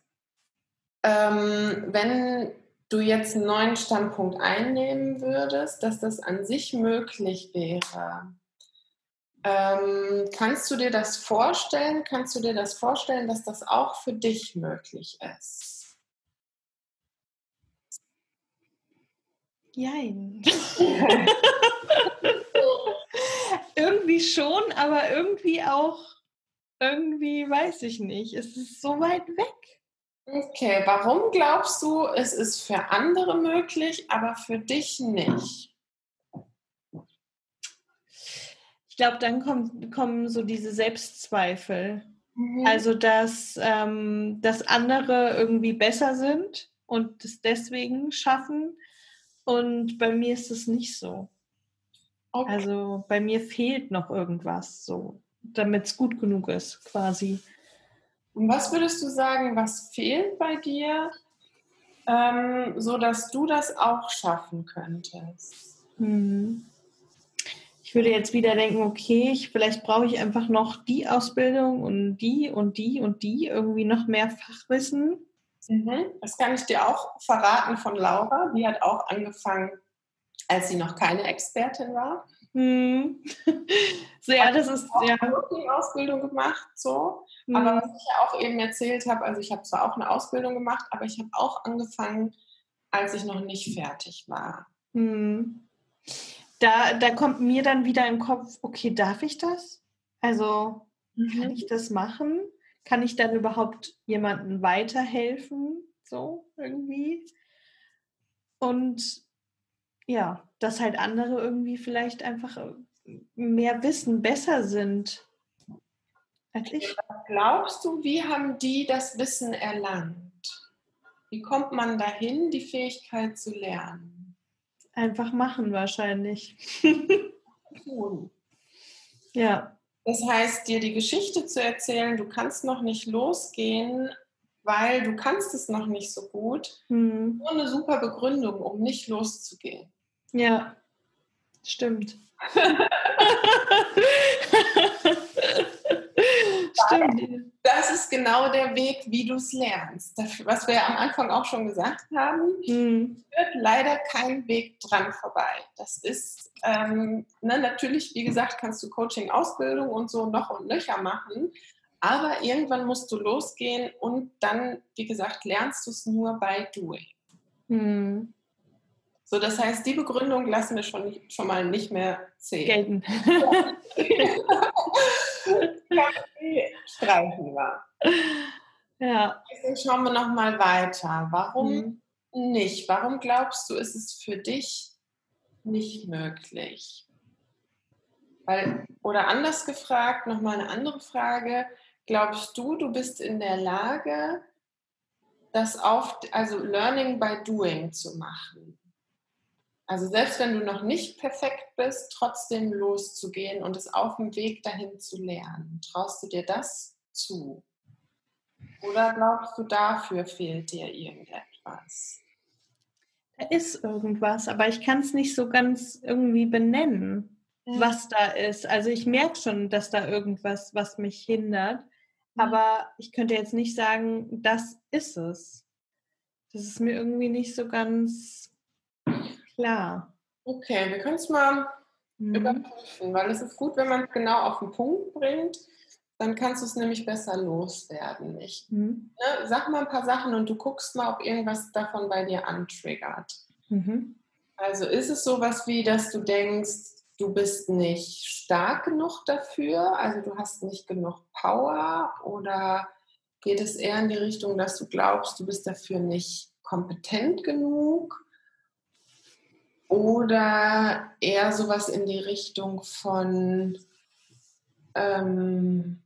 ähm, wenn du jetzt einen neuen Standpunkt einnehmen würdest, dass das an sich möglich wäre, ähm, kannst du dir das vorstellen? Kannst du dir das vorstellen, dass das auch für dich möglich ist? Jein. (laughs) irgendwie schon, aber irgendwie auch, irgendwie weiß ich nicht. Es ist so weit weg. Okay, warum glaubst du, es ist für andere möglich, aber für dich nicht? Ich glaube, dann kommt, kommen so diese Selbstzweifel. Mhm. Also, dass, ähm, dass andere irgendwie besser sind und es deswegen schaffen. Und bei mir ist es nicht so. Okay. Also bei mir fehlt noch irgendwas so, damit es gut genug ist, quasi. Und was würdest du sagen, was fehlt bei dir, ähm, so dass du das auch schaffen könntest? Hm. Ich würde jetzt wieder denken, okay, ich, vielleicht brauche ich einfach noch die Ausbildung und die und die und die, irgendwie noch mehr Fachwissen. Mhm. Das kann ich dir auch verraten von Laura. Die hat auch angefangen, als sie noch keine Expertin war. Hm. (laughs) So, ja, das ist ja. Ausbildung gemacht, so. Hm. Aber was ich ja auch eben erzählt habe, also ich habe zwar auch eine Ausbildung gemacht, aber ich habe auch angefangen, als ich noch nicht fertig war. Hm. Da, da kommt mir dann wieder im Kopf, okay, darf ich das? Also kann ich das machen? Kann ich dann überhaupt jemandem weiterhelfen? So irgendwie. Und ja, dass halt andere irgendwie vielleicht einfach äh, mehr wissen, besser sind als ich. Glaubst du, wie haben die das Wissen erlangt? Wie kommt man dahin, die Fähigkeit zu lernen? Einfach machen wahrscheinlich. Ja. Das heißt, dir die Geschichte zu erzählen, du kannst noch nicht losgehen, weil du kannst es noch nicht so gut. Hm. Nur eine super Begründung, um nicht loszugehen. Ja, stimmt. (laughs) (laughs) stimmt. Das ist genau der Weg, wie du es lernst. Das, was wir am Anfang auch schon gesagt haben, Hm. führt leider kein Weg dran vorbei. Das ist ähm, ne, natürlich, wie gesagt, kannst du Coaching, Ausbildung und so noch und nöcher machen. Aber irgendwann musst du losgehen und dann, wie gesagt, lernst du es nur bei Doing. Hm. So, das heißt, die Begründung lassen wir schon, nicht, schon mal nicht mehr zählen. Gelten. (laughs) Streichen wir. ja. Deswegen schauen wir noch mal weiter. Warum Hm. nicht? Warum glaubst du, ist es für dich nicht möglich? Weil, oder anders gefragt, noch mal eine andere Frage. Glaubst du, du bist in der Lage, das auf, also Learning by Doing zu machen? Also selbst wenn du noch nicht perfekt bist, trotzdem loszugehen und es auf dem Weg dahin zu lernen. Traust du dir das zu? Oder glaubst du, dafür fehlt dir irgendetwas? Da ist irgendwas, aber ich kann es nicht so ganz irgendwie benennen, was da ist. Also ich merke schon, dass da irgendwas, was mich hindert, aber ich könnte jetzt nicht sagen, das ist es. Das ist mir irgendwie nicht so ganz klar. Okay, wir können es mal Mhm. überprüfen, weil es ist gut, wenn man es genau auf den Punkt bringt. Dann kannst du es nämlich besser loswerden. Ich Mhm. ne, sag mal ein paar Sachen und du guckst mal, ob irgendwas davon bei dir antriggert. Mhm. Also ist es sowas wie, dass du denkst, du bist nicht stark genug dafür, also du hast nicht genug Power oder geht es eher in die Richtung, dass du glaubst, du bist dafür nicht kompetent genug? Oder eher sowas in die Richtung von, ähm,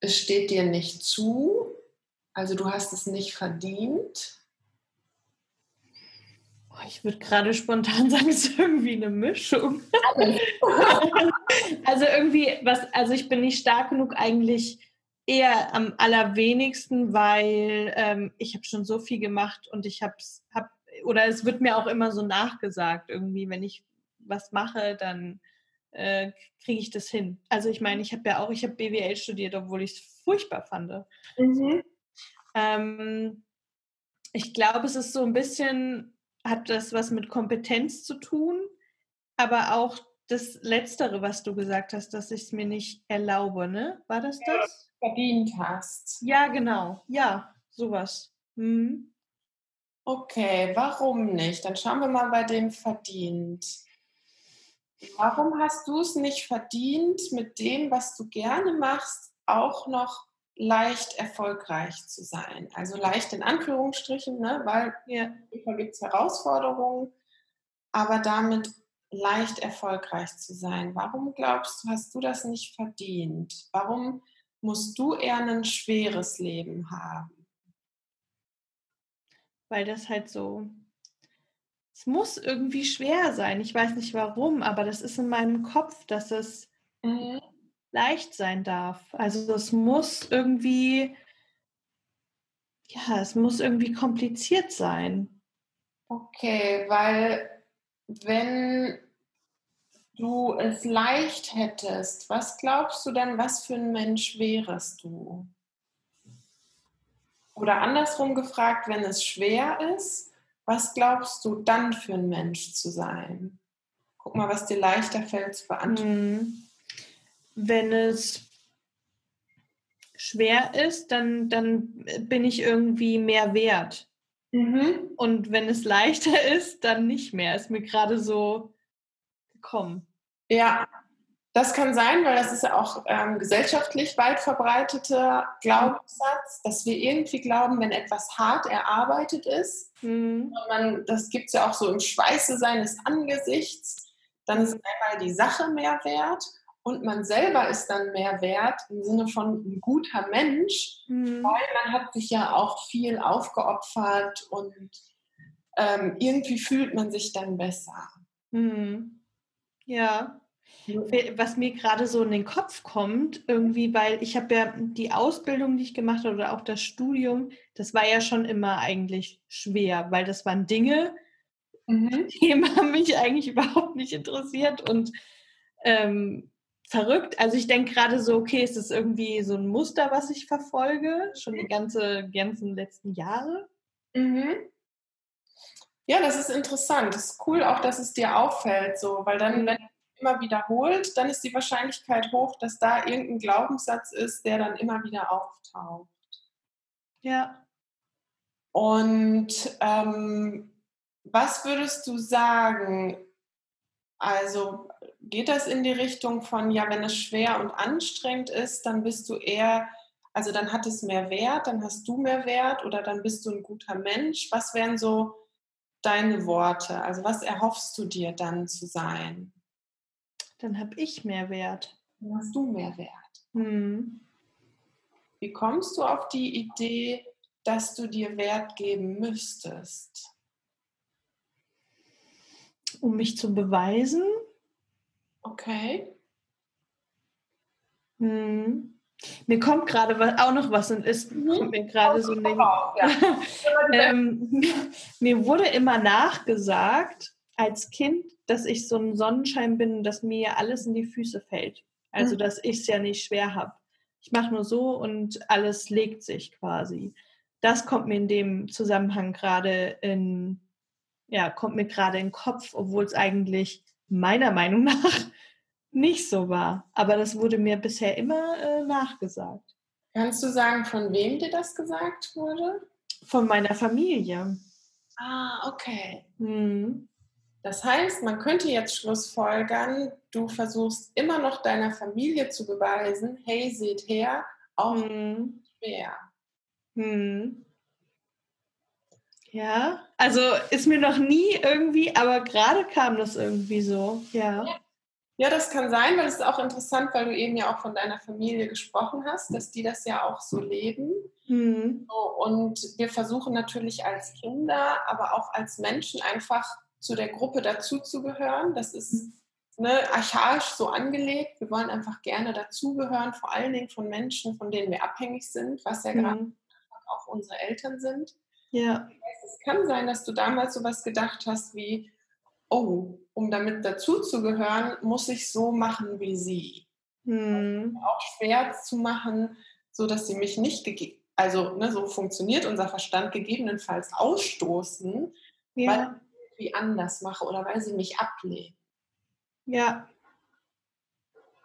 es steht dir nicht zu, also du hast es nicht verdient. Oh, ich würde gerade spontan (laughs) sagen, es ist irgendwie eine Mischung. (laughs) also irgendwie, was, also ich bin nicht stark genug eigentlich eher am allerwenigsten, weil ähm, ich habe schon so viel gemacht und ich habe hab, oder es wird mir auch immer so nachgesagt, irgendwie, wenn ich was mache, dann äh, kriege ich das hin. Also ich meine, ich habe ja auch, ich habe BWL studiert, obwohl ich es furchtbar fand. Ähm, ich glaube, es ist so ein bisschen, hat das was mit Kompetenz zu tun, aber auch das Letztere, was du gesagt hast, dass ich es mir nicht erlaube, ne? War das das? Verdient hast. Ja, genau. Ja, sowas. Mhm. Okay, warum nicht? Dann schauen wir mal bei dem verdient. Warum hast du es nicht verdient, mit dem, was du gerne machst, auch noch leicht erfolgreich zu sein? Also leicht in Anführungsstrichen, ne? weil da gibt es Herausforderungen, aber damit leicht erfolgreich zu sein. Warum glaubst du, hast du das nicht verdient? Warum musst du eher ein schweres Leben haben? Weil das halt so. Es muss irgendwie schwer sein. Ich weiß nicht warum, aber das ist in meinem Kopf, dass es Mhm. leicht sein darf. Also es muss irgendwie ja, es muss irgendwie kompliziert sein. Okay, weil wenn du es leicht hättest, was glaubst du dann, was für ein Mensch wärest du? Oder andersrum gefragt, wenn es schwer ist, was glaubst du dann für ein Mensch zu sein? Guck mal, was dir leichter fällt zu beantworten. Hm. Wenn es schwer ist, dann, dann bin ich irgendwie mehr wert. Mhm. Und wenn es leichter (laughs) ist, dann nicht mehr. Ist mir gerade so gekommen. Ja, das kann sein, weil das ist ja auch ähm, gesellschaftlich weit verbreiteter Glaubenssatz, dass wir irgendwie glauben, wenn etwas hart erarbeitet ist, Mhm. man, das gibt es ja auch so im Schweiße seines Angesichts, dann ist einmal die Sache mehr wert und man selber ist dann mehr wert im Sinne von ein guter Mensch, Mhm. weil man hat sich ja auch viel aufgeopfert und ähm, irgendwie fühlt man sich dann besser. Mhm. Ja. Was mir gerade so in den Kopf kommt, irgendwie, weil ich habe ja die Ausbildung, die ich gemacht habe, oder auch das Studium, das war ja schon immer eigentlich schwer, weil das waren Dinge, Mhm. (laughs) die haben mich eigentlich überhaupt nicht interessiert und ähm, verrückt. Also ich denke gerade so, okay, es ist irgendwie so ein Muster, was ich verfolge, schon die ganze, ganzen letzten Jahre. Mhm. Ja, das ist interessant. Das ist cool auch, dass es dir auffällt, so, weil dann, Mhm. wenn es immer wiederholt, dann ist die Wahrscheinlichkeit hoch, dass da irgendein Glaubenssatz ist, der dann immer wieder auftaucht. Ja. Und ähm, was würdest du sagen? Also geht das in die Richtung von, ja, wenn es schwer und anstrengend ist, dann bist du eher, also dann hat es mehr Wert, dann hast du mehr Wert oder dann bist du ein guter Mensch. Was wären so deine Worte? Also was erhoffst du dir dann zu sein? Dann habe ich mehr Wert. Dann hast du mehr Wert. Hm. Wie kommst du auf die Idee, dass du dir Wert geben müsstest? Um mich zu beweisen. Okay. Hm. Mir kommt gerade auch noch was und ist kommt mir gerade so in den Ja. (laughs) ähm, (laughs) mir wurde immer nachgesagt als Kind, dass ich so ein Sonnenschein bin, dass mir alles in die Füße fällt. Also Mhm. dass ich es ja nicht schwer habe. Ich mache nur so und alles legt sich quasi. Das kommt mir in dem Zusammenhang gerade in, ja, kommt mir gerade in den Kopf, obwohl es eigentlich meiner Meinung (laughs) nach nicht so war. Aber das wurde mir bisher immer äh, nachgesagt. Kannst du sagen, von wem dir das gesagt wurde? Von meiner Familie. Ah, okay. Hm. Das heißt, man könnte jetzt schlussfolgern, du versuchst immer noch deiner Familie zu beweisen, hey, seht her, auch Hm. schwer. Hm. Ja, also ist mir noch nie irgendwie, aber gerade kam das irgendwie so. Ja. Ja, das kann sein, weil es ist auch interessant, weil du eben ja auch von deiner Familie gesprochen hast, dass die das ja auch so leben. Hm. So, und wir versuchen natürlich als Kinder, aber auch als Menschen einfach zu der Gruppe dazuzugehören. Das ist ne, archaisch so angelegt. Wir wollen einfach gerne dazugehören, vor allen Dingen von Menschen, von denen wir abhängig sind, was ja gerade Hm. auch unsere Eltern sind. Ja. Es kann sein, dass du damals sowas gedacht hast wie, oh, um damit dazuzugehören, muss ich so machen wie sie. Hm. Auch schwer zu machen, so dass sie mich nicht gegeben, also ne, so funktioniert unser Verstand gegebenenfalls ausstoßen, Ja. weil irgendwie anders mache oder weil sie mich ablehnen. Ja.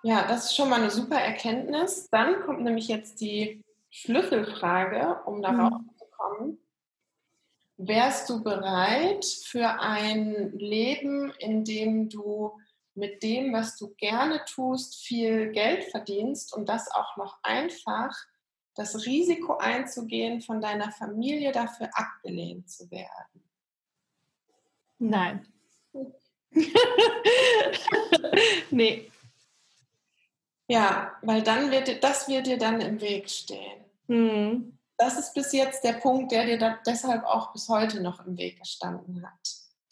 Ja, das ist schon mal eine super Erkenntnis. Dann kommt nämlich jetzt die Schlüsselfrage, um darauf Mhm. zu kommen. Wärst du bereit für ein Leben, in dem du mit dem, was du gerne tust, viel Geld verdienst und das auch noch einfach, das Risiko einzugehen, von deiner Familie dafür abgelehnt zu werden? Nein. (laughs) nee. Ja, weil dann wird dir- das wird dir dann im Weg stehen. Hm. Das ist bis jetzt der Punkt, der dir da deshalb auch bis heute noch im Weg gestanden hat.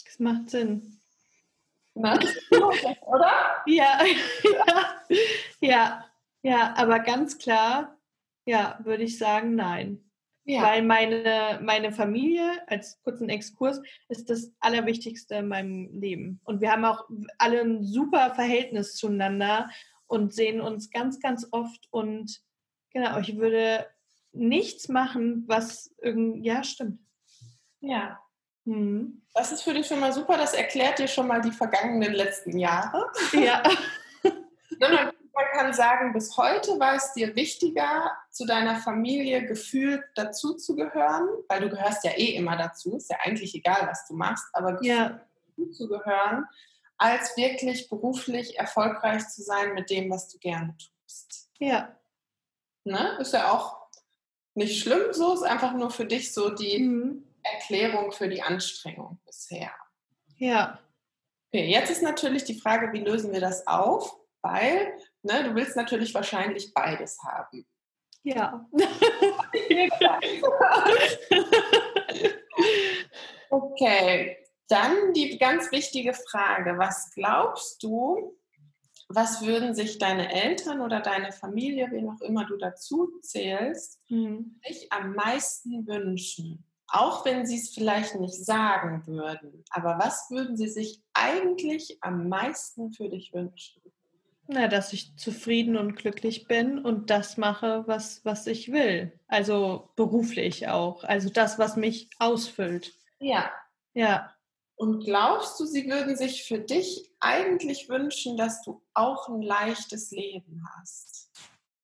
Das macht Sinn. Ne? Oder? Ja, (laughs) ja, ja, ja, aber ganz klar, ja, würde ich sagen, nein. Ja. Weil meine, meine Familie, als kurzen Exkurs, ist das Allerwichtigste in meinem Leben. Und wir haben auch alle ein super Verhältnis zueinander und sehen uns ganz, ganz oft. Und genau, ich würde nichts machen, was irgendwie, ja, stimmt. Ja. Hm. Das ist für dich schon mal super. Das erklärt dir schon mal die vergangenen letzten Jahre. Ja. (laughs) man kann sagen, bis heute war es dir wichtiger, zu deiner Familie gefühlt dazuzugehören, weil du gehörst ja eh immer dazu, ist ja eigentlich egal, was du machst, aber ja. dazuzugehören, als wirklich beruflich erfolgreich zu sein mit dem, was du gerne tust. Ja. Ne? Ist ja auch nicht schlimm so, ist einfach nur für dich so die mhm. Erklärung für die Anstrengung bisher. Ja. Okay, jetzt ist natürlich die Frage, wie lösen wir das auf? Weil ne, du willst natürlich wahrscheinlich beides haben. Ja. (laughs) okay, dann die ganz wichtige Frage. Was glaubst du, was würden sich deine Eltern oder deine Familie, wen auch immer du dazu zählst, mhm. sich am meisten wünschen? Auch wenn sie es vielleicht nicht sagen würden. Aber was würden sie sich eigentlich am meisten für dich wünschen? Na, dass ich zufrieden und glücklich bin und das mache, was, was ich will. Also beruflich auch. Also das, was mich ausfüllt. Ja. Ja. Und glaubst du, sie würden sich für dich eigentlich wünschen, dass du auch ein leichtes Leben hast?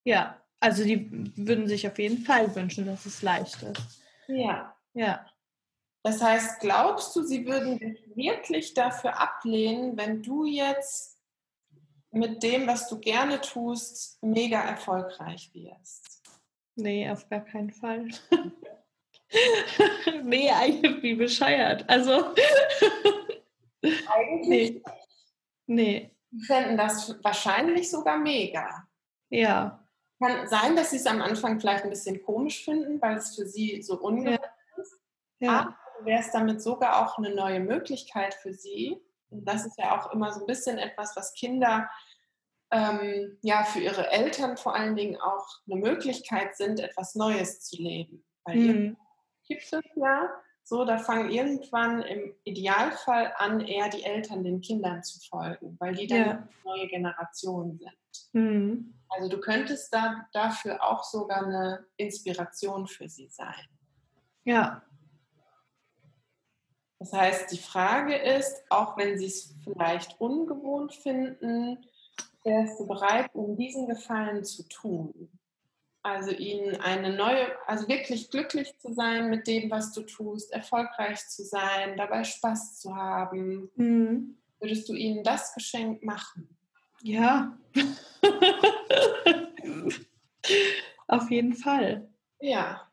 Ja, also die würden sich auf jeden Fall wünschen, dass es leicht ist. Ja. Ja. Das heißt, glaubst du, sie würden dich wirklich dafür ablehnen, wenn du jetzt mit dem, was du gerne tust, mega erfolgreich wirst? Nee, auf gar keinen Fall. (laughs) nee, eigentlich wie bescheuert. Also. eigentlich. (laughs) Nee. nee. Fänden das wahrscheinlich sogar mega. Ja. Kann sein, dass sie es am Anfang vielleicht ein bisschen komisch finden, weil es für sie so ungewohnt ja. ist. Ja. Aber wäre es damit sogar auch eine neue Möglichkeit für sie. Und das ist ja auch immer so ein bisschen etwas, was Kinder ähm, ja für ihre Eltern vor allen Dingen auch eine Möglichkeit sind, etwas Neues zu leben. Weil mhm. gibt es ja so, da fangen irgendwann im Idealfall an, eher die Eltern den Kindern zu folgen, weil die dann ja. neue Generation sind. Mhm. Also du könntest da dafür auch sogar eine Inspiration für sie sein. Ja. Das heißt, die Frage ist, auch wenn sie es vielleicht ungewohnt finden, wärst du bereit, um diesen Gefallen zu tun? Also ihnen eine neue, also wirklich glücklich zu sein mit dem, was du tust, erfolgreich zu sein, dabei Spaß zu haben. Mhm. Würdest du ihnen das Geschenk machen? Ja. (laughs) Auf jeden Fall. Ja.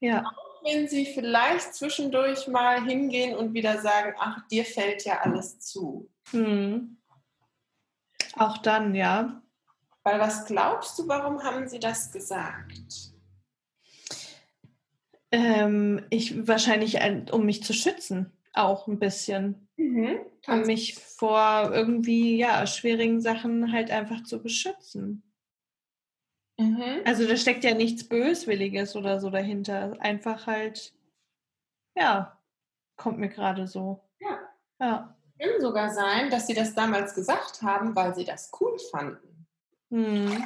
Ja. Wenn sie vielleicht zwischendurch mal hingehen und wieder sagen, ach, dir fällt ja alles zu. Mhm. Auch dann, ja. Weil was glaubst du, warum haben sie das gesagt? Ähm, ich wahrscheinlich, um mich zu schützen, auch ein bisschen. Mhm, um mich vor irgendwie ja schwierigen Sachen halt einfach zu beschützen. Mhm. Also da steckt ja nichts Böswilliges oder so dahinter. Einfach halt, ja, kommt mir gerade so. Ja. Ja kann sogar sein, dass sie das damals gesagt haben, weil sie das cool fanden. Mhm.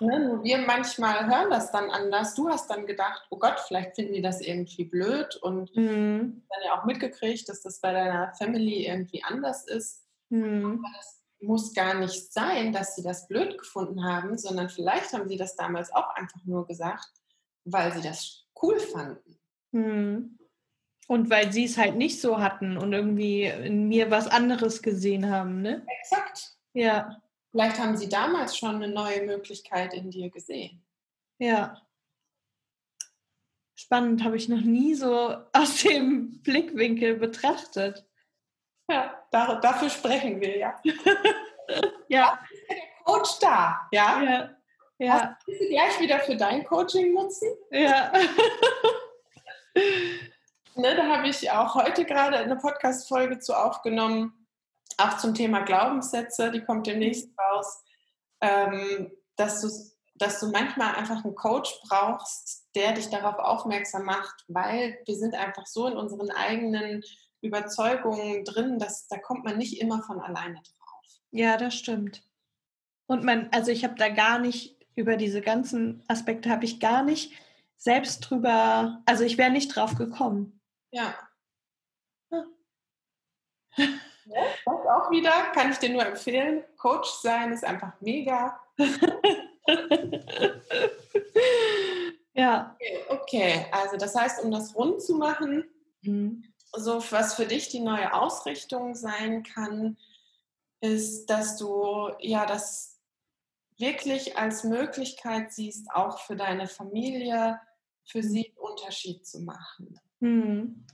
Ne, wir manchmal hören das dann anders. Du hast dann gedacht, oh Gott, vielleicht finden die das irgendwie blöd und mhm. dann ja auch mitgekriegt, dass das bei deiner Family irgendwie anders ist. Mhm. Aber das muss gar nicht sein, dass sie das blöd gefunden haben, sondern vielleicht haben sie das damals auch einfach nur gesagt, weil sie das cool fanden. Mhm. Und weil sie es halt nicht so hatten und irgendwie in mir was anderes gesehen haben, ne? Exakt. Ja. Vielleicht haben sie damals schon eine neue Möglichkeit in dir gesehen. Ja. Spannend, habe ich noch nie so (laughs) aus dem Blickwinkel betrachtet. Ja, da, dafür sprechen wir ja. (laughs) ja. Der Coach da, ja? Ja. ja. Hast du gleich wieder für dein Coaching nutzen? Ja. (laughs) Ne, da habe ich auch heute gerade eine Podcast-Folge zu aufgenommen, auch zum Thema Glaubenssätze, die kommt demnächst raus, ähm, dass du dass du manchmal einfach einen Coach brauchst, der dich darauf aufmerksam macht, weil wir sind einfach so in unseren eigenen Überzeugungen drin, dass da kommt man nicht immer von alleine drauf. Ja, das stimmt. Und man, also ich habe da gar nicht über diese ganzen Aspekte habe ich gar nicht selbst drüber, also ich wäre nicht drauf gekommen. Ja. (laughs) ja. das auch wieder, kann ich dir nur empfehlen. Coach sein ist einfach mega. (laughs) ja. Okay, okay, also das heißt, um das rund zu machen, mhm. So was für dich die neue Ausrichtung sein kann, ist, dass du ja das wirklich als Möglichkeit siehst, auch für deine Familie, für sie einen Unterschied zu machen. Mhm.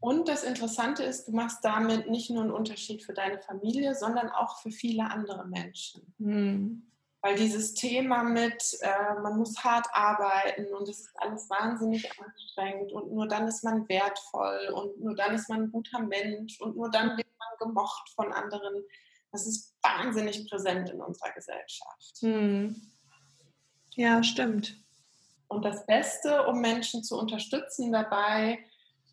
Und das Interessante ist, du machst damit nicht nur einen Unterschied für deine Familie, sondern auch für viele andere Menschen. Mhm. Weil dieses Thema mit, äh, man muss hart arbeiten und es ist alles wahnsinnig anstrengend und nur dann ist man wertvoll und nur dann ist man ein guter Mensch und nur dann wird man gemocht von anderen. Das ist wahnsinnig präsent in unserer Gesellschaft. Hm. Ja, stimmt. Und das Beste, um Menschen zu unterstützen dabei,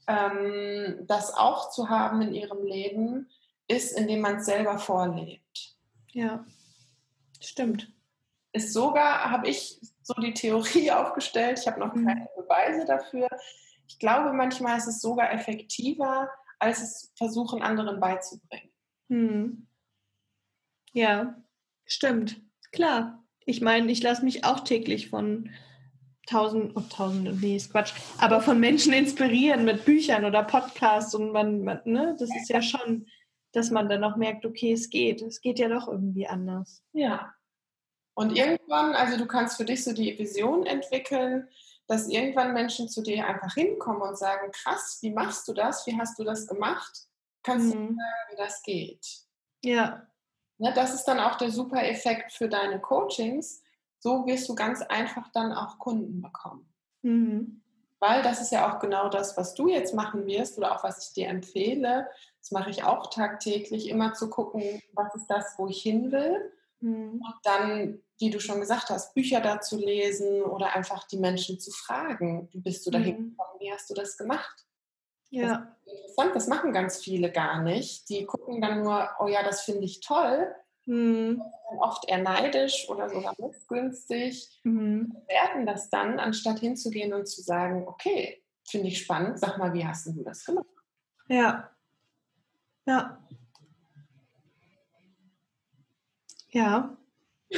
ähm, das auch zu haben in ihrem Leben, ist, indem man es selber vorlebt. Ja, stimmt ist sogar, habe ich so die Theorie (laughs) aufgestellt, ich habe noch mhm. keine Beweise dafür. Ich glaube, manchmal ist es sogar effektiver, als es versuchen, anderen beizubringen. Hm. Ja, stimmt. Klar. Ich meine, ich lasse mich auch täglich von tausend, oh, tausend, nee, ist Quatsch, aber von Menschen inspirieren mit Büchern oder Podcasts und man, man ne, das ist ja schon, dass man dann auch merkt, okay, es geht, es geht ja doch irgendwie anders. Ja, und irgendwann, also du kannst für dich so die Vision entwickeln, dass irgendwann Menschen zu dir einfach hinkommen und sagen, krass, wie machst du das? Wie hast du das gemacht? Kannst mhm. du sagen, wie das geht? Ja. ja. Ne, das ist dann auch der super Effekt für deine Coachings. So wirst du ganz einfach dann auch Kunden bekommen. Mhm. Weil das ist ja auch genau das, was du jetzt machen wirst oder auch was ich dir empfehle. Das mache ich auch tagtäglich, immer zu gucken, was ist das, wo ich hin will Mhm. Und dann, wie du schon gesagt hast, Bücher dazu lesen oder einfach die Menschen zu fragen. Wie bist du dahin mhm. gekommen? Wie hast du das gemacht? Ja. Das interessant, das machen ganz viele gar nicht. Die gucken dann nur, oh ja, das finde ich toll. Mhm. Oft eher neidisch oder sogar missgünstig. Mhm. Werden das dann, anstatt hinzugehen und zu sagen, okay, finde ich spannend, sag mal, wie hast du das gemacht? Ja. Ja. Ja. (laughs)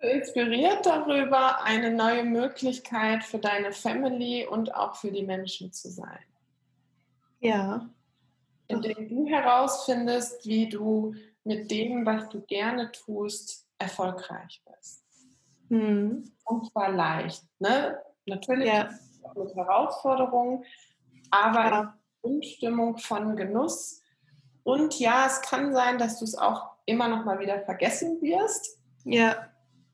Inspiriert darüber, eine neue Möglichkeit für deine Family und auch für die Menschen zu sein. Ja. Indem du herausfindest, wie du mit dem, was du gerne tust, erfolgreich bist. Mhm. Und zwar leicht. Ne? Natürlich ja. mit Herausforderungen, aber ja. in Umstimmung von Genuss und ja, es kann sein, dass du es auch immer noch mal wieder vergessen wirst. Ja.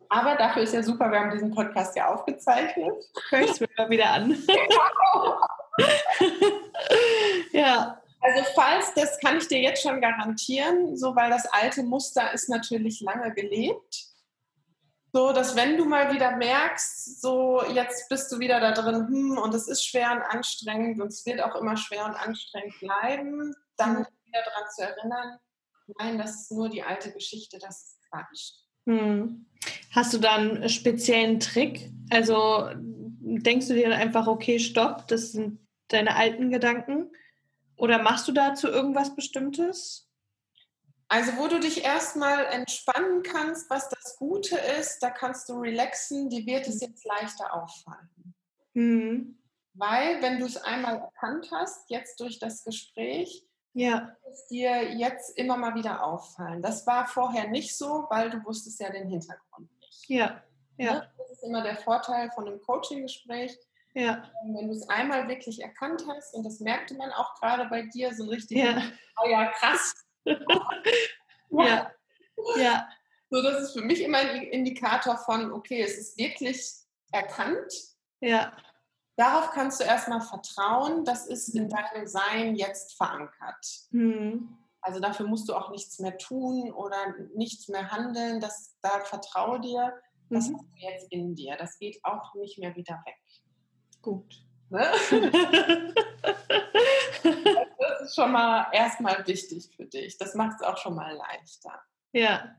Aber dafür ist ja super, wir haben diesen Podcast ja aufgezeichnet. Hör ich es mir mal wieder an. (laughs) ja. Also falls, das kann ich dir jetzt schon garantieren, so weil das alte Muster ist natürlich lange gelebt. So, dass wenn du mal wieder merkst, so jetzt bist du wieder da drin, hm, und es ist schwer und anstrengend und es wird auch immer schwer und anstrengend bleiben, dann mhm wieder daran zu erinnern, nein, das ist nur die alte Geschichte, das ist Quatsch. Hm. Hast du dann einen speziellen Trick? Also denkst du dir einfach, okay, stopp, das sind deine alten Gedanken? Oder machst du dazu irgendwas Bestimmtes? Also, wo du dich erstmal entspannen kannst, was das Gute ist, da kannst du relaxen, dir wird es jetzt leichter auffallen. Mhm. Weil, wenn du es einmal erkannt hast, jetzt durch das Gespräch, ja. es dir jetzt immer mal wieder auffallen. Das war vorher nicht so, weil du wusstest ja den Hintergrund nicht. Ja. ja. Ne? Das ist immer der Vorteil von einem Coaching-Gespräch. Ja. Ähm, wenn du es einmal wirklich erkannt hast, und das merkte man auch gerade bei dir, so ein richtig, ja. oh (laughs) ja, krass. (laughs) ja. ja. So, das ist für mich immer ein Indikator von, okay, es ist wirklich erkannt. Ja. Darauf kannst du erstmal vertrauen, das ist in deinem Sein jetzt verankert. Mhm. Also dafür musst du auch nichts mehr tun oder nichts mehr handeln. Das, da vertraue dir, das Mhm. hast du jetzt in dir. Das geht auch nicht mehr wieder weg. Gut. Ne? (laughs) Das ist schon mal erstmal wichtig für dich. Das macht es auch schon mal leichter. ja.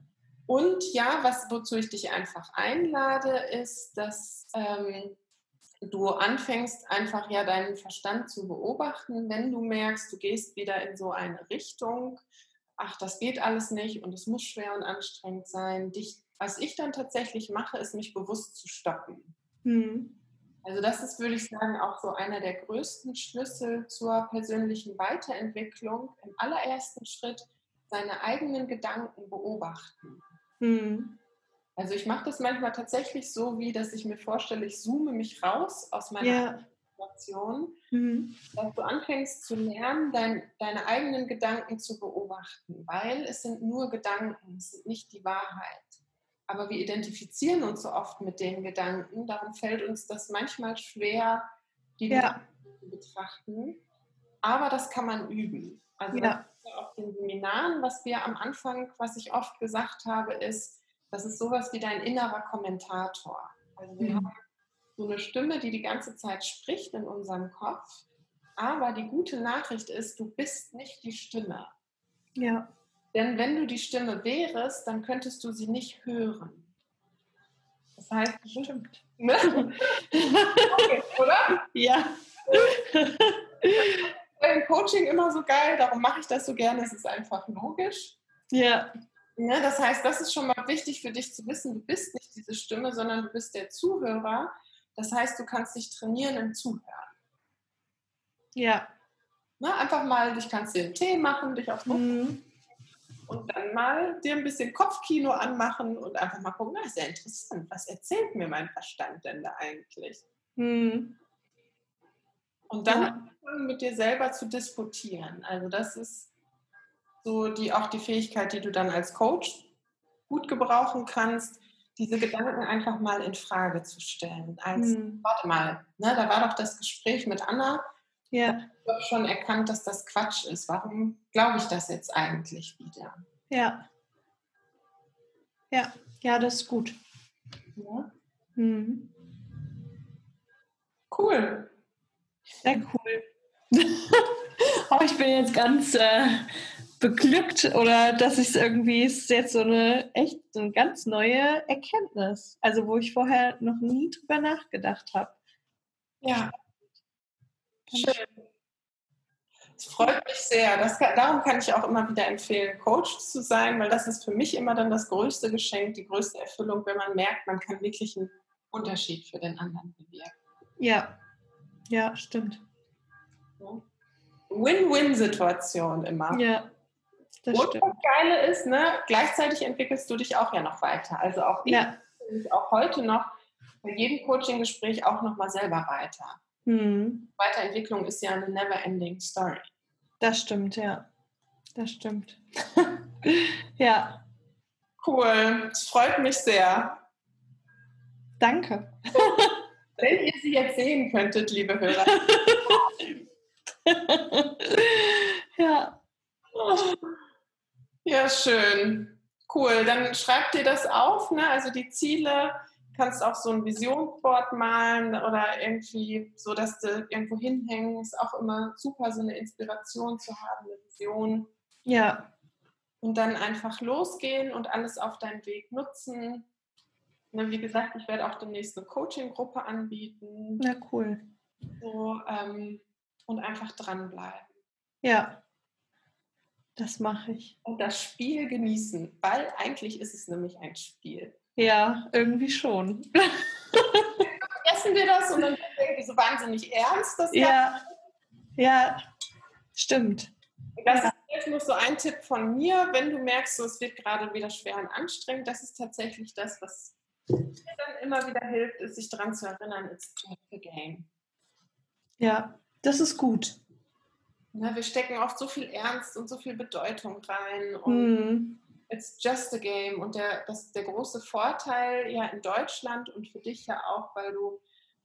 Und ja, was, wozu ich dich einfach einlade, ist, dass ähm, du anfängst, einfach ja deinen Verstand zu beobachten, wenn du merkst, du gehst wieder in so eine Richtung, ach, das geht alles nicht und es muss schwer und anstrengend sein. Dich, was ich dann tatsächlich mache, ist mich bewusst zu stoppen. Mhm. Also das ist, würde ich sagen, auch so einer der größten Schlüssel zur persönlichen Weiterentwicklung. Im allerersten Schritt seine eigenen Gedanken beobachten. Mhm. Also ich mache das manchmal tatsächlich so, wie dass ich mir vorstelle, ich zoome mich raus aus meiner Ja. Situation, Mhm. dass du anfängst zu lernen, dein, deine eigenen Gedanken zu beobachten, weil es sind nur Gedanken, es sind nicht die Wahrheit. Aber wir identifizieren uns so oft mit den Gedanken, darum fällt uns das manchmal schwer, die Ja. Gedanken zu betrachten. Aber das kann man üben. Also Ja. auf den Seminaren, was wir am Anfang, was ich oft gesagt habe, ist, das ist sowas wie dein innerer Kommentator. Also wir Mhm. haben so eine Stimme, die die ganze Zeit spricht in unserem Kopf. Aber die gute Nachricht ist, du bist nicht die Stimme. Ja. Denn wenn du die Stimme wärest, dann könntest du sie nicht hören. Das heißt, Stimmt. ne? okay, oder? Ja. Im Coaching immer so geil, darum mache ich das so gerne, es ist einfach logisch. Ja. Ne? Das heißt, das ist schon mal wichtig für dich zu wissen, du bist nicht diese Stimme, sondern du bist der Zuhörer. Das heißt, du kannst dich trainieren im Zuhören. Ja. Ne? Einfach mal, du kannst dir einen Tee machen, dich Sofa Mhm. und dann mal dir ein bisschen Kopfkino anmachen und einfach mal gucken, das ist ja interessant, was erzählt mir mein Verstand denn da eigentlich? Mhm. Und dann Ja. mit dir selber zu diskutieren. Also das ist so die, auch die Fähigkeit, die du dann als Coach gut gebrauchen kannst, diese Gedanken einfach mal in Frage zu stellen. Als, Mhm. warte mal, ne, da war doch das Gespräch mit Anna, Ja. ich habe schon erkannt, dass das Quatsch ist. Warum glaube ich das jetzt eigentlich wieder? Ja. Ja. Ja, das ist gut. Ja? Mhm. Cool. Sehr cool. (laughs) oh, ich bin jetzt ganz äh, beglückt oder dass ich es irgendwie ist jetzt so eine echt so eine ganz neue Erkenntnis. Also wo ich vorher noch nie drüber nachgedacht habe. Ja. Schön. Es freut mich sehr. Das kann, darum kann ich auch immer wieder empfehlen, Coach zu sein, weil das ist für mich immer dann das größte Geschenk, die größte Erfüllung, wenn man merkt, man kann wirklich einen Unterschied für den anderen bewirken. Ja. Ja, stimmt. Win-Win-Situation immer. Ja. Das Und stimmt. das Geile ist, ne, gleichzeitig entwickelst du dich auch ja noch weiter. Also auch ich Ja. mich auch heute noch bei jedem Coaching-Gespräch auch noch mal selber weiter. Mhm. Weiterentwicklung ist ja eine never-ending Story. Das stimmt, ja. Das stimmt. (laughs) ja. Cool, es freut mich sehr. Danke. (laughs) Wenn ihr sie jetzt sehen könntet, liebe Hörer. (laughs) ja. Ja, schön. Cool, dann schreib dir das auf, ne? also die Ziele, kannst auch so ein Visionsboard malen oder irgendwie so, dass du irgendwo hinhängen, ist auch immer super, so eine Inspiration zu haben, eine Vision. Ja. Und dann einfach losgehen und alles auf deinem Weg nutzen. Ne, wie gesagt, ich werde auch demnächst eine Coaching-Gruppe anbieten. Na cool. So, ähm, und einfach dranbleiben. Ja. Das mache ich. Und das Spiel genießen, weil eigentlich ist es nämlich ein Spiel. Ja, irgendwie schon. (laughs) Vergessen wir das und dann wird irgendwie so wahnsinnig ernst. Das Ja. Ja. Stimmt. Das ist jetzt noch so ein Tipp von mir, wenn du merkst, so, es wird gerade wieder schwer und anstrengend, das ist tatsächlich das, was mir dann immer wieder hilft, ist sich daran zu erinnern, it's just a game. Ja. Das ist gut. Ne, wir stecken oft so viel Ernst und so viel Bedeutung rein und Mhm. it's just a game. Und der, das, der große Vorteil ja in Deutschland und für dich ja auch, weil du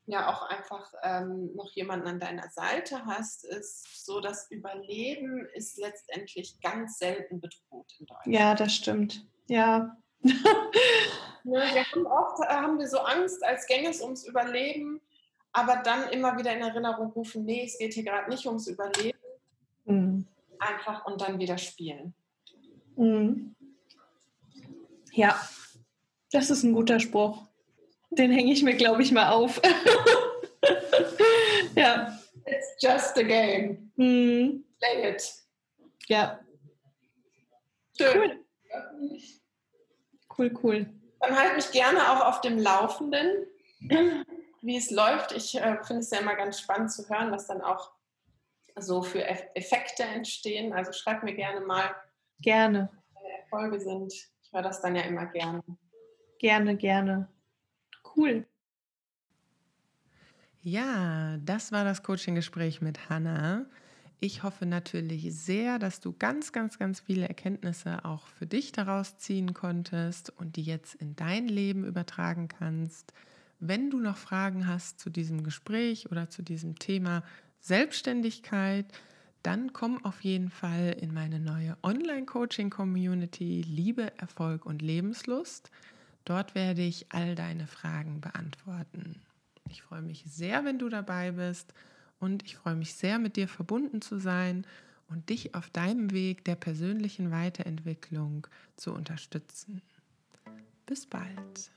ja auch einfach ähm, noch jemanden an deiner Seite hast, ist so, das Überleben ist letztendlich ganz selten bedroht in Deutschland. Ja, das stimmt. Ja. (laughs) ne, wir haben oft äh, haben wir so Angst, als gänge es ums Überleben, aber dann immer wieder in Erinnerung rufen, nee, es geht hier gerade nicht ums Überleben. Mhm. Einfach und dann wieder spielen. Mhm. Ja, das ist ein guter Spruch. Den hänge ich mir, glaube ich, mal auf. (laughs) ja. It's just a game. Mm. Play it. Ja. Schön. Cool. cool, cool. Dann halt mich gerne auch auf dem Laufenden, wie es läuft. Ich äh, finde es ja immer ganz spannend zu hören, was dann auch so für Effekte entstehen. Also schreib mir gerne mal. Gerne. Erfolge sind. Ich höre das dann ja immer gerne. Gerne, gerne. Cool. Ja, das war das Coaching-Gespräch mit Hannah. Ich hoffe natürlich sehr, dass du ganz, ganz, ganz viele Erkenntnisse auch für dich daraus ziehen konntest und die jetzt in dein Leben übertragen kannst. Wenn du noch Fragen hast zu diesem Gespräch oder zu diesem Thema Selbstständigkeit, dann komm auf jeden Fall in meine neue Online-Coaching-Community Liebe, Erfolg und Lebenslust. Dort werde ich all deine Fragen beantworten. Ich freue mich sehr, wenn du dabei bist und ich freue mich sehr, mit dir verbunden zu sein und dich auf deinem Weg der persönlichen Weiterentwicklung zu unterstützen. Bis bald.